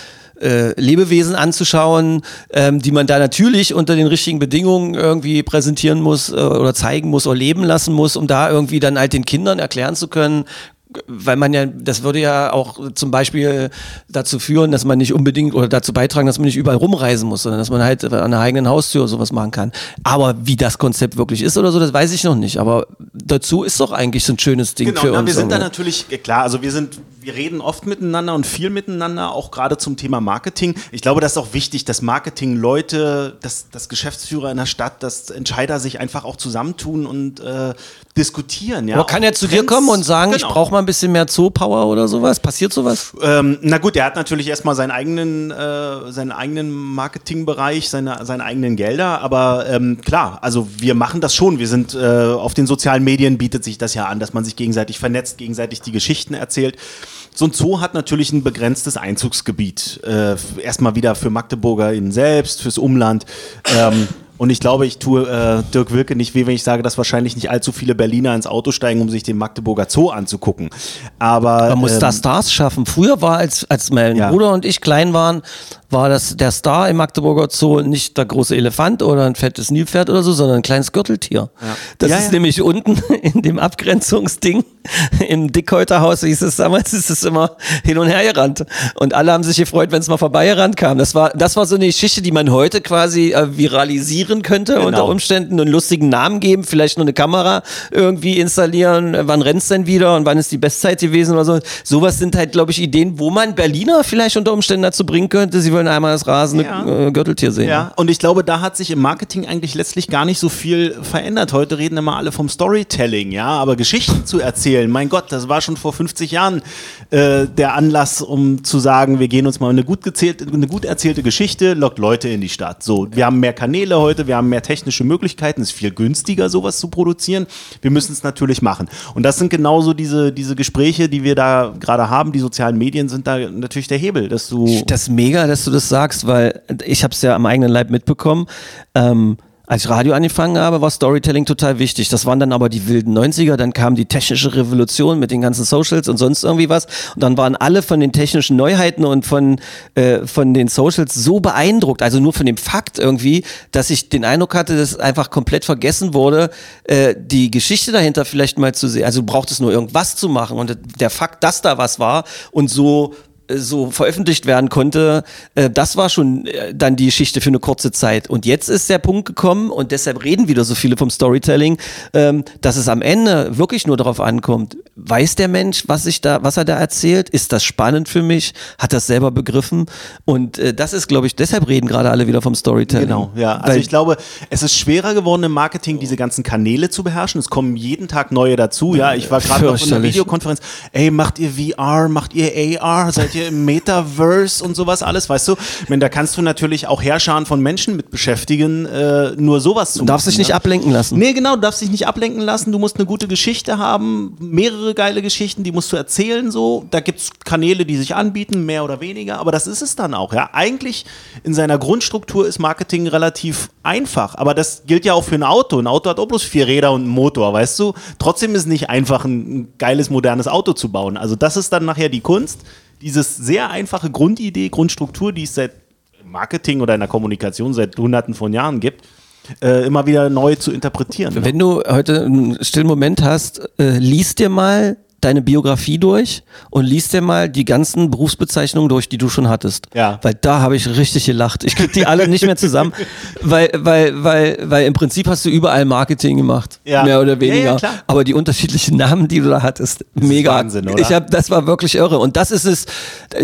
äh, Lebewesen anzuschauen, ähm, die man da natürlich unter den richtigen Bedingungen irgendwie präsentieren muss äh, oder zeigen muss oder leben lassen muss, um da irgendwie dann halt den Kindern erklären zu können, weil man ja, das würde ja auch zum Beispiel dazu führen, dass man nicht unbedingt oder dazu beitragen, dass man nicht überall rumreisen muss, sondern dass man halt an der eigenen Haustür sowas machen kann. Aber wie das Konzept wirklich ist oder so, das weiß ich noch nicht. Aber dazu ist doch eigentlich so ein schönes Ding Genau, für na, uns. wir sind da natürlich, klar, also wir sind, wir reden oft miteinander und viel miteinander, auch gerade zum Thema Marketing. Ich glaube, das ist auch wichtig, dass Marketing-Leute, dass, dass Geschäftsführer in der Stadt, dass Entscheider sich einfach auch zusammentun und äh, diskutieren. Ja? Aber kann er zu dir Trends- kommen und sagen, ich Genau. brauche mal ein bisschen mehr Zoo-Power oder sowas? Passiert sowas? Ähm, na gut, er hat natürlich erstmal seinen eigenen, äh, seinen eigenen Marketingbereich, seine, seine eigenen Gelder, aber ähm, klar, also wir machen das schon. Wir sind äh, auf den sozialen Medien bietet sich das ja an, dass man sich gegenseitig vernetzt, gegenseitig die Geschichten erzählt. So ein Zoo hat natürlich ein begrenztes Einzugsgebiet. Äh, erstmal wieder für Magdeburger in selbst, fürs Umland. Ähm, und ich glaube, ich tue äh, Dirk Wilke nicht weh, wenn ich sage, dass wahrscheinlich nicht allzu viele Berliner ins Auto steigen, um sich den Magdeburger Zoo anzugucken. Aber Man muss ähm, da Stars schaffen. Früher war, als, als mein Ja. Bruder und ich klein waren, war das der Star im Magdeburger Zoo nicht der große Elefant oder ein fettes Nilpferd oder so, sondern ein kleines Gürteltier. Das Ja, ist ja. nämlich unten in dem Abgrenzungsding im Dickhäuterhaus, hieß es damals, ist es immer hin und her gerannt. Und alle haben sich gefreut, wenn es mal vorbeigerannt kam. Das war, das war so eine Geschichte, die man heute quasi äh, viralisieren könnte Genau. unter Umständen, einen lustigen Namen geben, vielleicht nur eine Kamera irgendwie installieren, äh, wann rennt's denn wieder und wann ist die Bestzeit gewesen oder so. Sowas sind halt, glaube ich, Ideen, wo man Berliner vielleicht unter Umständen dazu bringen könnte, sie wollen einmal das rasende Ja. äh, Gürteltier sehen. Ja, und ich glaube, da hat sich im Marketing eigentlich letztlich gar nicht so viel verändert. Heute reden immer alle vom Storytelling, ja, aber Geschichten zu erzählen, mein Gott, das war schon vor 50 Jahren äh, der Anlass, um zu sagen, wir gehen uns mal eine gut, gezählte, eine gut erzählte Geschichte, lockt Leute in die Stadt. So, wir haben mehr Kanäle heute, wir haben mehr technische Möglichkeiten, es ist viel günstiger, sowas zu produzieren. Wir müssen es natürlich machen. Und das sind genauso diese, diese Gespräche, die wir da gerade haben. Die sozialen Medien sind da natürlich der Hebel, dass du. Das ist mega, dass du das sagst, weil ich habe es ja am eigenen Leib mitbekommen. Ähm, als ich Radio angefangen habe, war Storytelling total wichtig. Das waren dann aber die wilden 90er, dann kam die technische Revolution mit den ganzen Socials und sonst irgendwie was. Und dann waren alle von den technischen Neuheiten und von, äh, von den Socials so beeindruckt, also nur von dem Fakt irgendwie, dass ich den Eindruck hatte, dass einfach komplett vergessen wurde, äh, die Geschichte dahinter vielleicht mal zu sehen. Also du brauchtest nur irgendwas zu machen und der Fakt, dass da was war und so so veröffentlicht werden konnte, äh, das war schon äh, dann die Geschichte für eine kurze Zeit. Und jetzt ist der Punkt gekommen und deshalb reden wieder so viele vom Storytelling, ähm, dass es am Ende wirklich nur darauf ankommt. Weiß der Mensch, was ich da, was er da erzählt? Ist das spannend für mich? Hat das selber begriffen? Und äh, das ist, glaube ich, deshalb reden gerade alle wieder vom Storytelling. Genau, ja. Also Weil- ich glaube, es ist schwerer geworden im Marketing, diese ganzen Kanäle zu beherrschen. Es kommen jeden Tag neue dazu. Ja, ich war gerade noch in einer. Videokonferenz. Ey, macht ihr VR? Macht ihr AR? Seid ihr hier im Metaverse und sowas alles, weißt du? Meine, da kannst du natürlich auch Herrscharen von Menschen mit beschäftigen, äh, nur sowas zu Du darfst machen, dich nicht ne? ablenken lassen. Nee, genau, du darfst dich nicht ablenken lassen. Du musst eine gute Geschichte haben, mehrere geile Geschichten, die musst du erzählen so. Da gibt es Kanäle, die sich anbieten, mehr oder weniger, aber das ist es dann auch. Ja, Eigentlich in seiner Grundstruktur ist Marketing relativ einfach, aber das gilt ja auch für ein Auto. Ein Auto hat auch bloß vier Räder und einen Motor, weißt du? Trotzdem ist es nicht einfach, ein, ein geiles, modernes Auto zu bauen. Also das ist dann nachher die Kunst. Dieses sehr einfache Grundidee, Grundstruktur, die es seit Marketing oder in der Kommunikation seit hunderten von Jahren gibt, äh, immer wieder neu zu interpretieren. Wenn du heute einen stillen Moment hast, äh, liest dir mal deine Biografie durch und liest dir mal die ganzen Berufsbezeichnungen durch, die du schon hattest. Ja. Weil da habe ich richtig gelacht. Ich krieg die alle nicht mehr zusammen, weil, weil, weil, weil im Prinzip hast du überall Marketing gemacht. Ja. Mehr oder Ja, weniger. ja, klar. Aber die unterschiedlichen Namen, die du da hattest, mega. Wahnsinn, oder? Ich hab, das war wirklich irre. Und das ist es,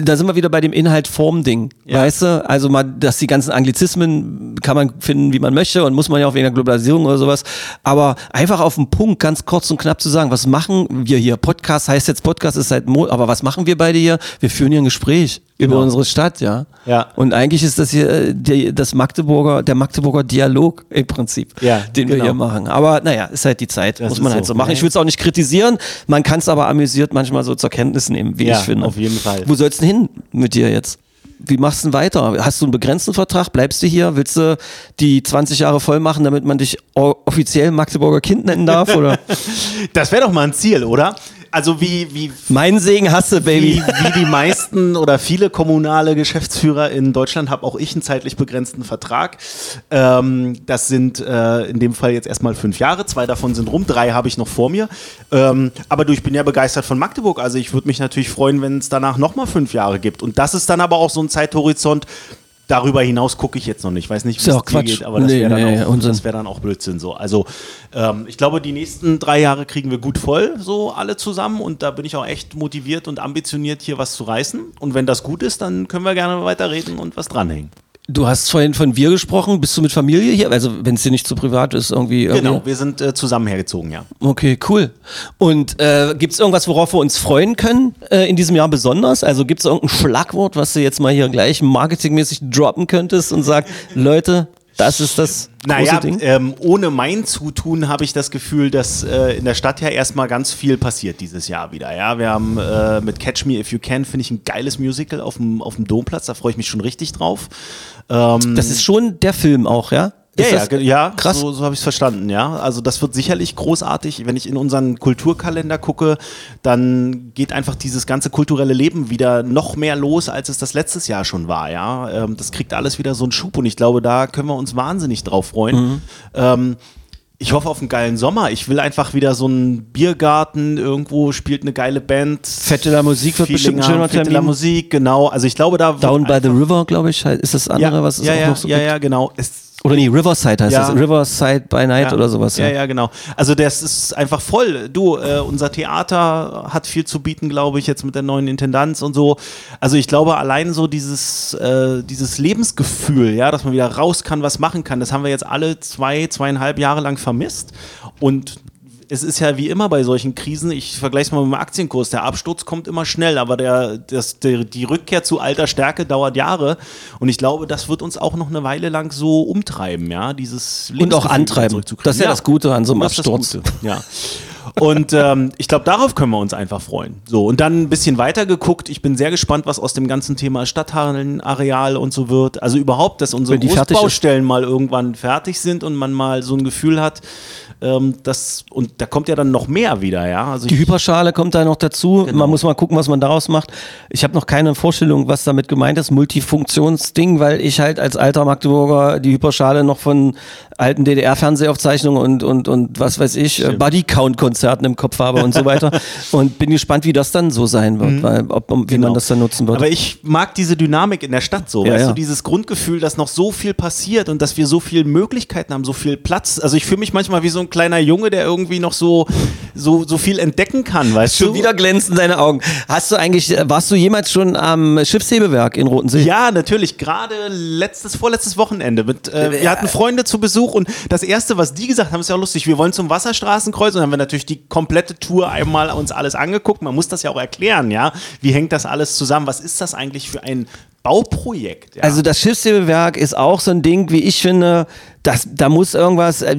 da sind wir wieder bei dem Inhalt-Form-Ding. Ja. Weißt du? Also mal, dass die ganzen Anglizismen kann man finden, wie man möchte und muss man ja auch wegen der Globalisierung oder sowas. Aber einfach auf den Punkt, ganz kurz und knapp zu sagen, was machen wir hier? Podcast heißt jetzt Podcast ist seit Mo aber was machen wir beide hier? Wir führen hier ein Gespräch über Genau. unsere Stadt, ja. Ja. Und eigentlich ist das hier äh, der, das Magdeburger, der Magdeburger Dialog im Prinzip, Ja, den wir genau. hier machen. Aber naja, ist halt die Zeit, Das muss man halt so. so machen. Ich will es auch nicht kritisieren, man kann es aber amüsiert manchmal so zur Kenntnis nehmen, wie Ja, ich finde. auf jeden Fall. Wo sollst du denn hin mit dir jetzt? Wie machst du denn weiter? Hast du einen begrenzten Vertrag? Bleibst du hier? Willst du die 20 Jahre voll machen, damit man dich offiziell Magdeburger Kind nennen darf? Oder? Das wäre doch mal ein Ziel, oder? Also wie, wie, mein Segen hast du, wie, Baby. wie die meisten oder viele kommunale Geschäftsführer in Deutschland habe auch ich einen zeitlich begrenzten Vertrag. Ähm, das sind äh, in dem Fall jetzt erstmal fünf Jahre, zwei davon sind rum, drei habe ich noch vor mir. Ähm, aber du, ich bin ja begeistert von Magdeburg, also ich würde mich natürlich freuen, wenn es danach nochmal fünf Jahre gibt. Und das ist dann aber auch so ein Zeithorizont, Darüber hinaus gucke ich jetzt noch nicht. Ich weiß nicht, wie es dir geht, aber das Nee, wäre dann, nee, auch- das wär dann auch Blödsinn so. Also ähm, ich glaube, die nächsten drei Jahre kriegen wir gut voll, so alle zusammen. Und da bin ich auch echt motiviert und ambitioniert, hier was zu reißen. Und wenn das gut ist, dann können wir gerne weiterreden und was dranhängen. Du hast vorhin von wir gesprochen. Bist du mit Familie hier? Also, wenn es dir nicht zu privat ist, irgendwie. irgendwie Genau, wir sind äh, zusammen hergezogen, ja. Okay, cool. Und äh, gibt es irgendwas, worauf wir uns freuen können äh, in diesem Jahr besonders? Also gibt es irgendein Schlagwort, was du jetzt mal hier gleich marketingmäßig droppen könntest und sagst, Leute, das ist das große Naja, Ding? ähm, ohne mein Zutun habe ich das Gefühl, dass äh, in der Stadt ja erstmal ganz viel passiert dieses Jahr wieder. Ja, wir haben äh, mit Catch Me If You Can, finde ich, ein geiles Musical auf dem, auf dem Domplatz. Da freue ich mich schon richtig drauf. Ähm, Das ist schon der Film auch, ja? Ja, Ist ja, ja, krass? so, so habe ich es verstanden, ja. Also das wird sicherlich großartig. Wenn ich in unseren Kulturkalender gucke, dann geht einfach dieses ganze kulturelle Leben wieder noch mehr los, als es das letztes Jahr schon war, ja. Ähm, das kriegt alles wieder so einen Schub und ich glaube, da können wir uns wahnsinnig drauf freuen. Mhm. Ähm, ich hoffe auf einen geilen Sommer. Ich will einfach wieder so einen Biergarten, irgendwo spielt eine geile Band. Fette la Musik wird bestimmt ein schöner Fette la Termin. Musik, genau. Also ich glaube, da Down by the River, glaube ich, ist das andere, ja, was es ja, auch ja, noch so ja, gibt? ja, genau. Es, Oder nee, Riverside heißt Ja. das. Riverside by Night ja. oder sowas. Ja, ja, genau. Also das ist einfach voll. Du, äh, unser Theater hat viel zu bieten, glaube ich, jetzt mit der neuen Intendanz und so. Also ich glaube, allein so dieses, äh, dieses Lebensgefühl, ja, dass man wieder raus kann, was machen kann, das haben wir jetzt alle zwei, zweieinhalb Jahre lang vermisst. Und es ist ja wie immer bei solchen Krisen, ich vergleiche es mal mit dem Aktienkurs, der Absturz kommt immer schnell, aber der, das, der, die Rückkehr zu alter Stärke dauert Jahre und ich glaube, das wird uns auch noch eine Weile lang so umtreiben, ja, dieses Und auch antreiben. Das ist ja, das Gute an so einem Absturz. Ja. Und ähm, ich glaube, darauf können wir uns einfach freuen. So, und dann ein bisschen weiter geguckt. Ich bin sehr gespannt, was aus dem ganzen Thema Stadthallenareal und so wird. Also überhaupt, dass unsere. Großbaustellen mal irgendwann fertig sind und man mal so ein Gefühl hat, ähm, dass, und da kommt ja dann noch mehr wieder, ja. Also Die Hyperschale kommt da noch dazu. Genau. Man muss mal gucken, was man daraus macht. Ich habe noch keine Vorstellung, was damit gemeint ist. Multifunktionsding, weil ich halt als alter Magdeburger die Hyperschale noch von alten DDR-Fernsehaufzeichnungen und, und, und was weiß ich, äh, Body-Count-Konzerten im Kopf habe und so weiter. und bin gespannt, wie das dann so sein wird, weil, ob, wie Genau. man das dann nutzen wird. Aber ich mag diese Dynamik in der Stadt so, Ja, weißt ja. du, dieses Grundgefühl, dass noch so viel passiert und dass wir so viele Möglichkeiten haben, so viel Platz. Also ich fühle mich manchmal wie so ein kleiner Junge, der irgendwie noch so so, so viel entdecken kann, weißt Schon du? wieder glänzen deine Augen. Hast du eigentlich, warst du jemals schon am Schiffshebewerk in Rotensee? Ja, natürlich. Gerade letztes, vorletztes Wochenende. Mit, äh, wir hatten Freunde zu Besuch und das Erste, was die gesagt haben, ist ja lustig. Wir wollen zum Wasserstraßenkreuz und dann haben wir natürlich die komplette Tour einmal uns alles angeguckt. Man muss das ja auch erklären, ja. Wie hängt das alles zusammen? Was ist das eigentlich für ein Bauprojekt? Ja? Also das Schiffshebewerk ist auch so ein Ding, wie ich finde, das, da muss irgendwas, äh,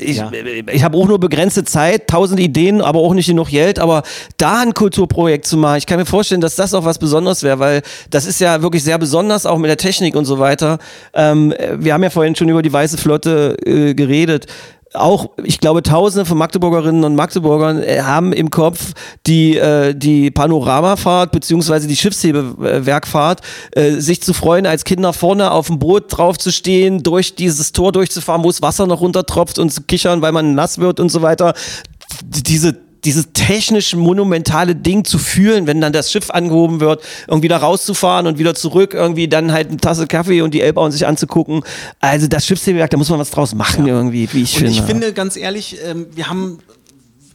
ich, Ja. ich habe auch nur begrenzte Zeit, tausend Ideen, aber auch nicht genug Geld, aber da ein Kulturprojekt zu machen, ich kann mir vorstellen, dass das auch was Besonderes wäre, weil das ist ja wirklich sehr besonders, auch mit der Technik und so weiter. Ähm, wir haben ja vorhin schon über die Weiße Flotte äh, geredet auch, ich glaube, Tausende von Magdeburgerinnen und Magdeburgern äh, haben im Kopf die, äh, die Panoramafahrt beziehungsweise die Schiffshebewerkfahrt, äh, sich zu freuen, als Kinder vorne auf dem Boot drauf zu stehen, durch dieses Tor durchzufahren, wo das Wasser noch runtertropft und zu kichern, weil man nass wird und so weiter. Diese dieses technisch monumentale Ding zu fühlen, wenn dann das Schiff angehoben wird, irgendwie da rauszufahren und wieder zurück, irgendwie dann halt eine Tasse Kaffee und die Elbauern sich anzugucken. Also das Schiffshebewerk, da muss man was draus machen irgendwie, wie ich Und finde. ich finde, ganz ehrlich, ähm, wir haben.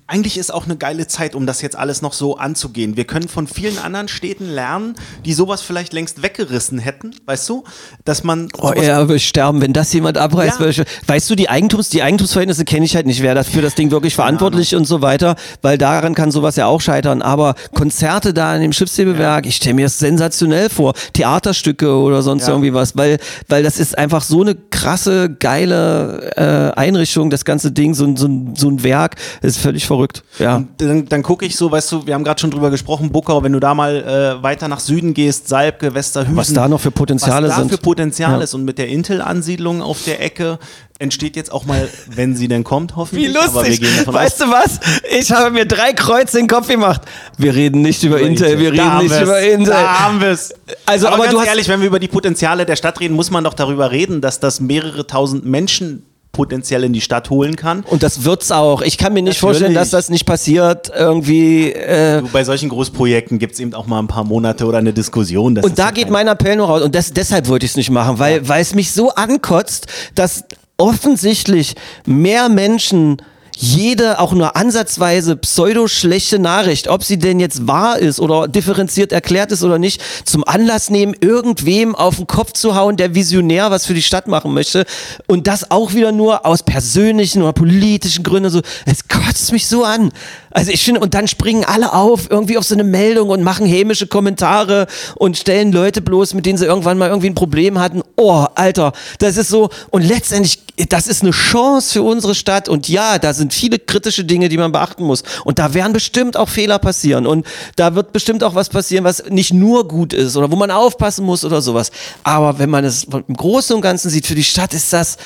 Eigentlich ist auch eine geile Zeit, um das jetzt alles noch so anzugehen. Wir können von vielen anderen Städten lernen, die sowas vielleicht längst weggerissen hätten, weißt du? Dass man. Oh, er will sterben, wenn das jemand abreißt. Ja. Weißt du, die Eigentums, die Eigentumsverhältnisse kenne ich halt nicht, wer das für das Ding wirklich verantwortlich und so weiter, weil daran kann sowas ja auch scheitern. Aber Konzerte da in dem Schiffshebewerk, ich stelle mir das sensationell vor. Theaterstücke oder sonst Ja. irgendwie was, weil, weil das ist einfach so eine krasse, geile äh, Einrichtung, das ganze Ding, so, ein- so, so ein Werk, ist völlig verrückt. Ja. dann, dann gucke ich so, weißt du, wir haben gerade schon drüber gesprochen, Buckau, wenn du da mal äh, weiter nach Süden gehst, Salbke, Westerhüsen. Was da noch für Potenziale was da sind. für Potenzial Ja. ist. Und mit der Intel-Ansiedlung auf der Ecke entsteht jetzt auch mal, wenn sie denn kommt, hoffentlich. Wie wir lustig. Weißt du was? Ich habe mir drei Kreuze in den Kopf gemacht. Wir reden nicht über aus. Intel, wir Da reden nicht wir's. über Intel. Da haben wir es. Also, aber, aber ganz du hast- ehrlich, wenn wir über die Potenziale der Stadt reden, muss man doch darüber reden, dass das mehrere tausend Menschen potenziell in die Stadt holen kann. Und das wird's auch. Ich kann mir nicht Natürlich. vorstellen, dass das nicht passiert. Irgendwie. Äh, Bei solchen Großprojekten gibt es eben auch mal ein paar Monate oder eine Diskussion. Das und da ja geht mein Appell noch raus. Und das, deshalb wollte ich es nicht machen, weil, weil es mich so ankotzt, dass offensichtlich mehr Menschen jede auch nur ansatzweise pseudo-schlechte Nachricht, ob sie denn jetzt wahr ist oder differenziert erklärt ist oder nicht, zum Anlass nehmen, irgendwem auf den Kopf zu hauen, der visionär was für die Stadt machen möchte. Und das auch wieder nur aus persönlichen oder politischen Gründen. So, es kotzt mich so an. Also ich finde, und dann springen alle auf, irgendwie auf so eine Meldung und machen hämische Kommentare und stellen Leute bloß, mit denen sie irgendwann mal irgendwie ein Problem hatten. Oh, Alter, das ist so. Und letztendlich, das ist eine Chance für unsere Stadt. Und ja, da sind viele kritische Dinge, die man beachten muss. Und da werden bestimmt auch Fehler passieren. Und da wird bestimmt auch was passieren, was nicht nur gut ist oder wo man aufpassen muss oder sowas. Aber wenn man es im Großen und Ganzen sieht, für die Stadt ist das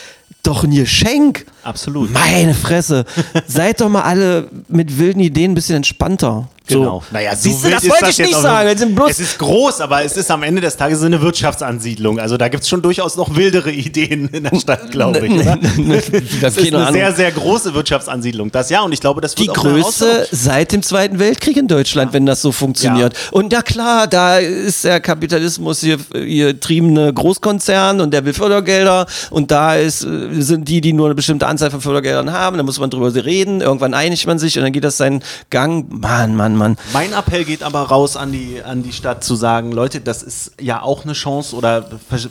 doch ein Geschenk. Absolut. Meine Fresse. Seid doch mal alle mit wilden Ideen ein bisschen entspannter. Genau. So. Naja, Siehst so du, wild das wollte ich jetzt nicht sagen. Bloß- es ist groß, aber es ist am Ende des Tages eine Wirtschaftsansiedlung. Also da gibt es schon durchaus noch wildere Ideen in der Stadt, glaube ich. oder? Das ist eine sehr, sehr große Wirtschaftsansiedlung. Das ja, und ich glaube, das wird die größte seit dem Zweiten Weltkrieg in Deutschland, wenn das so funktioniert. Und na klar, da ist der Kapitalismus hier, hier triebene Großkonzern und der will Fördergelder und da ist, äh, sind die, die nur eine bestimmte Anzahl von Fördergeldern haben, da muss man drüber reden, irgendwann einigt man sich und dann geht das seinen Gang. Mann, Mann, Mann. Mein Appell geht aber raus an die, an die Stadt zu sagen, Leute, das ist ja auch eine Chance oder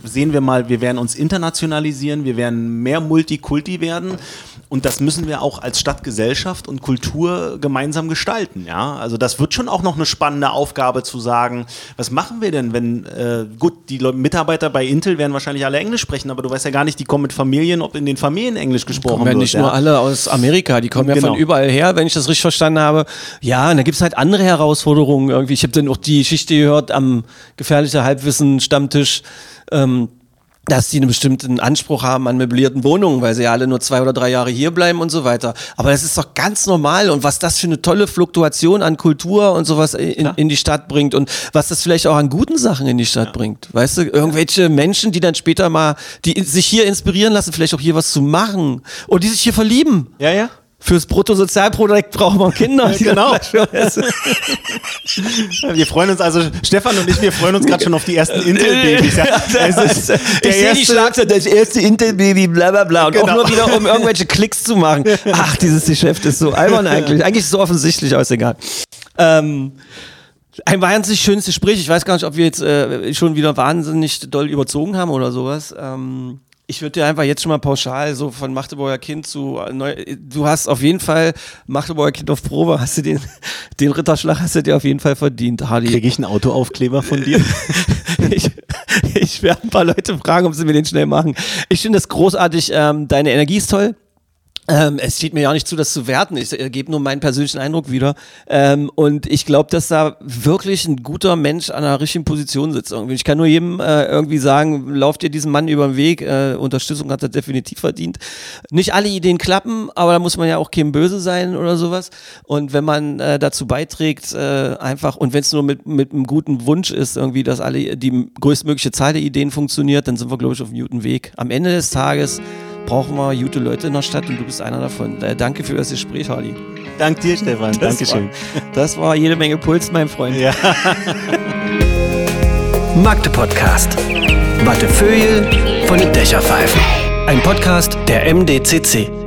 sehen wir mal, wir werden uns internationalisieren, wir werden mehr Multikulti werden und das müssen wir auch als Stadtgesellschaft und Kultur gemeinsam gestalten, ja. Also das wird schon auch noch eine spannende Aufgabe zu sagen, was machen wir denn, wenn, äh, gut, die Leu- Mitarbeiter bei Intel werden wahrscheinlich alle Englisch sprechen, aber du weißt ja gar nicht, die kommen mit Familien, ob in den Familien Englisch gesprochen Kommen ja wird. nicht ja. nur alle aus Amerika, die kommen ja Genau. von überall her, wenn ich das richtig verstanden habe. Ja, und da gibt's halt andere Herausforderungen irgendwie. Ich habe dann auch die Geschichte gehört am gefährliche Halbwissen-Stammtisch. Ähm, dass die einen bestimmten Anspruch haben an möblierten Wohnungen, weil sie ja alle nur zwei oder drei Jahre hier bleiben und so weiter. Aber das ist doch ganz normal und was das für eine tolle Fluktuation an Kultur und sowas in, in die Stadt bringt und was das vielleicht auch an guten Sachen in die Stadt bringt. Weißt du, irgendwelche Menschen, die dann später mal, die sich hier inspirieren lassen, vielleicht auch hier was zu machen und die sich hier verlieben. Ja, ja. Fürs Bruttosozialprodukt brauchen wir Kinder. genau. Wir freuen uns also, Stefan und ich, wir freuen uns gerade schon auf die ersten Intel-Babys. Ja. Ist ich sehe die Schlagzeile, das erste Intel-Baby, bla bla bla. Und auch Genau. nur wieder, um irgendwelche Klicks zu machen. Ach, dieses Geschäft ist so albern eigentlich. Eigentlich ist es so offensichtlich, aber ist egal. Ähm, ein wahnsinnig schönes Gespräch. Ich weiß gar nicht, ob wir jetzt äh, schon wieder wahnsinnig doll überzogen haben oder sowas. Ähm, ich würde dir einfach jetzt schon mal pauschal so von Magdeburger Kind zu äh, neu, du hast auf jeden Fall Magdeburger Kind auf Probe, hast du den, den Ritterschlag hast du dir auf jeden Fall verdient, Hardy. Kriege ich einen Autoaufkleber von dir? ich, ich werde ein paar Leute fragen, ob sie mir den schnell machen. Ich finde das großartig. Ähm, deine Energie ist toll. Ähm, es steht mir ja nicht zu, das zu werten. Ich äh, gebe nur meinen persönlichen Eindruck wieder. Ähm, und ich glaube, dass da wirklich ein guter Mensch an einer richtigen Position sitzt. Irgendwie. Ich kann nur jedem äh, irgendwie sagen, lauft ihr diesem Mann über den Weg. Äh, Unterstützung hat er definitiv verdient. Nicht alle Ideen klappen, aber da muss man ja auch kein Böse sein oder sowas. Und wenn man äh, dazu beiträgt, äh, einfach, und wenn es nur mit, mit einem guten Wunsch ist, irgendwie, dass alle die größtmögliche Zahl der Ideen funktioniert, dann sind wir, glaube ich, auf einem guten Weg. Am Ende des Tages brauchen wir gute Leute in der Stadt und du bist einer davon. Äh, danke für das Gespräch, Hardy. Dank dir, Stefan. Das Dankeschön. War, das war jede Menge Puls, mein Freund. Ja. Magde Podcast. Wattefeuille von den Dächerpfeifen. Ein Podcast der MDCC.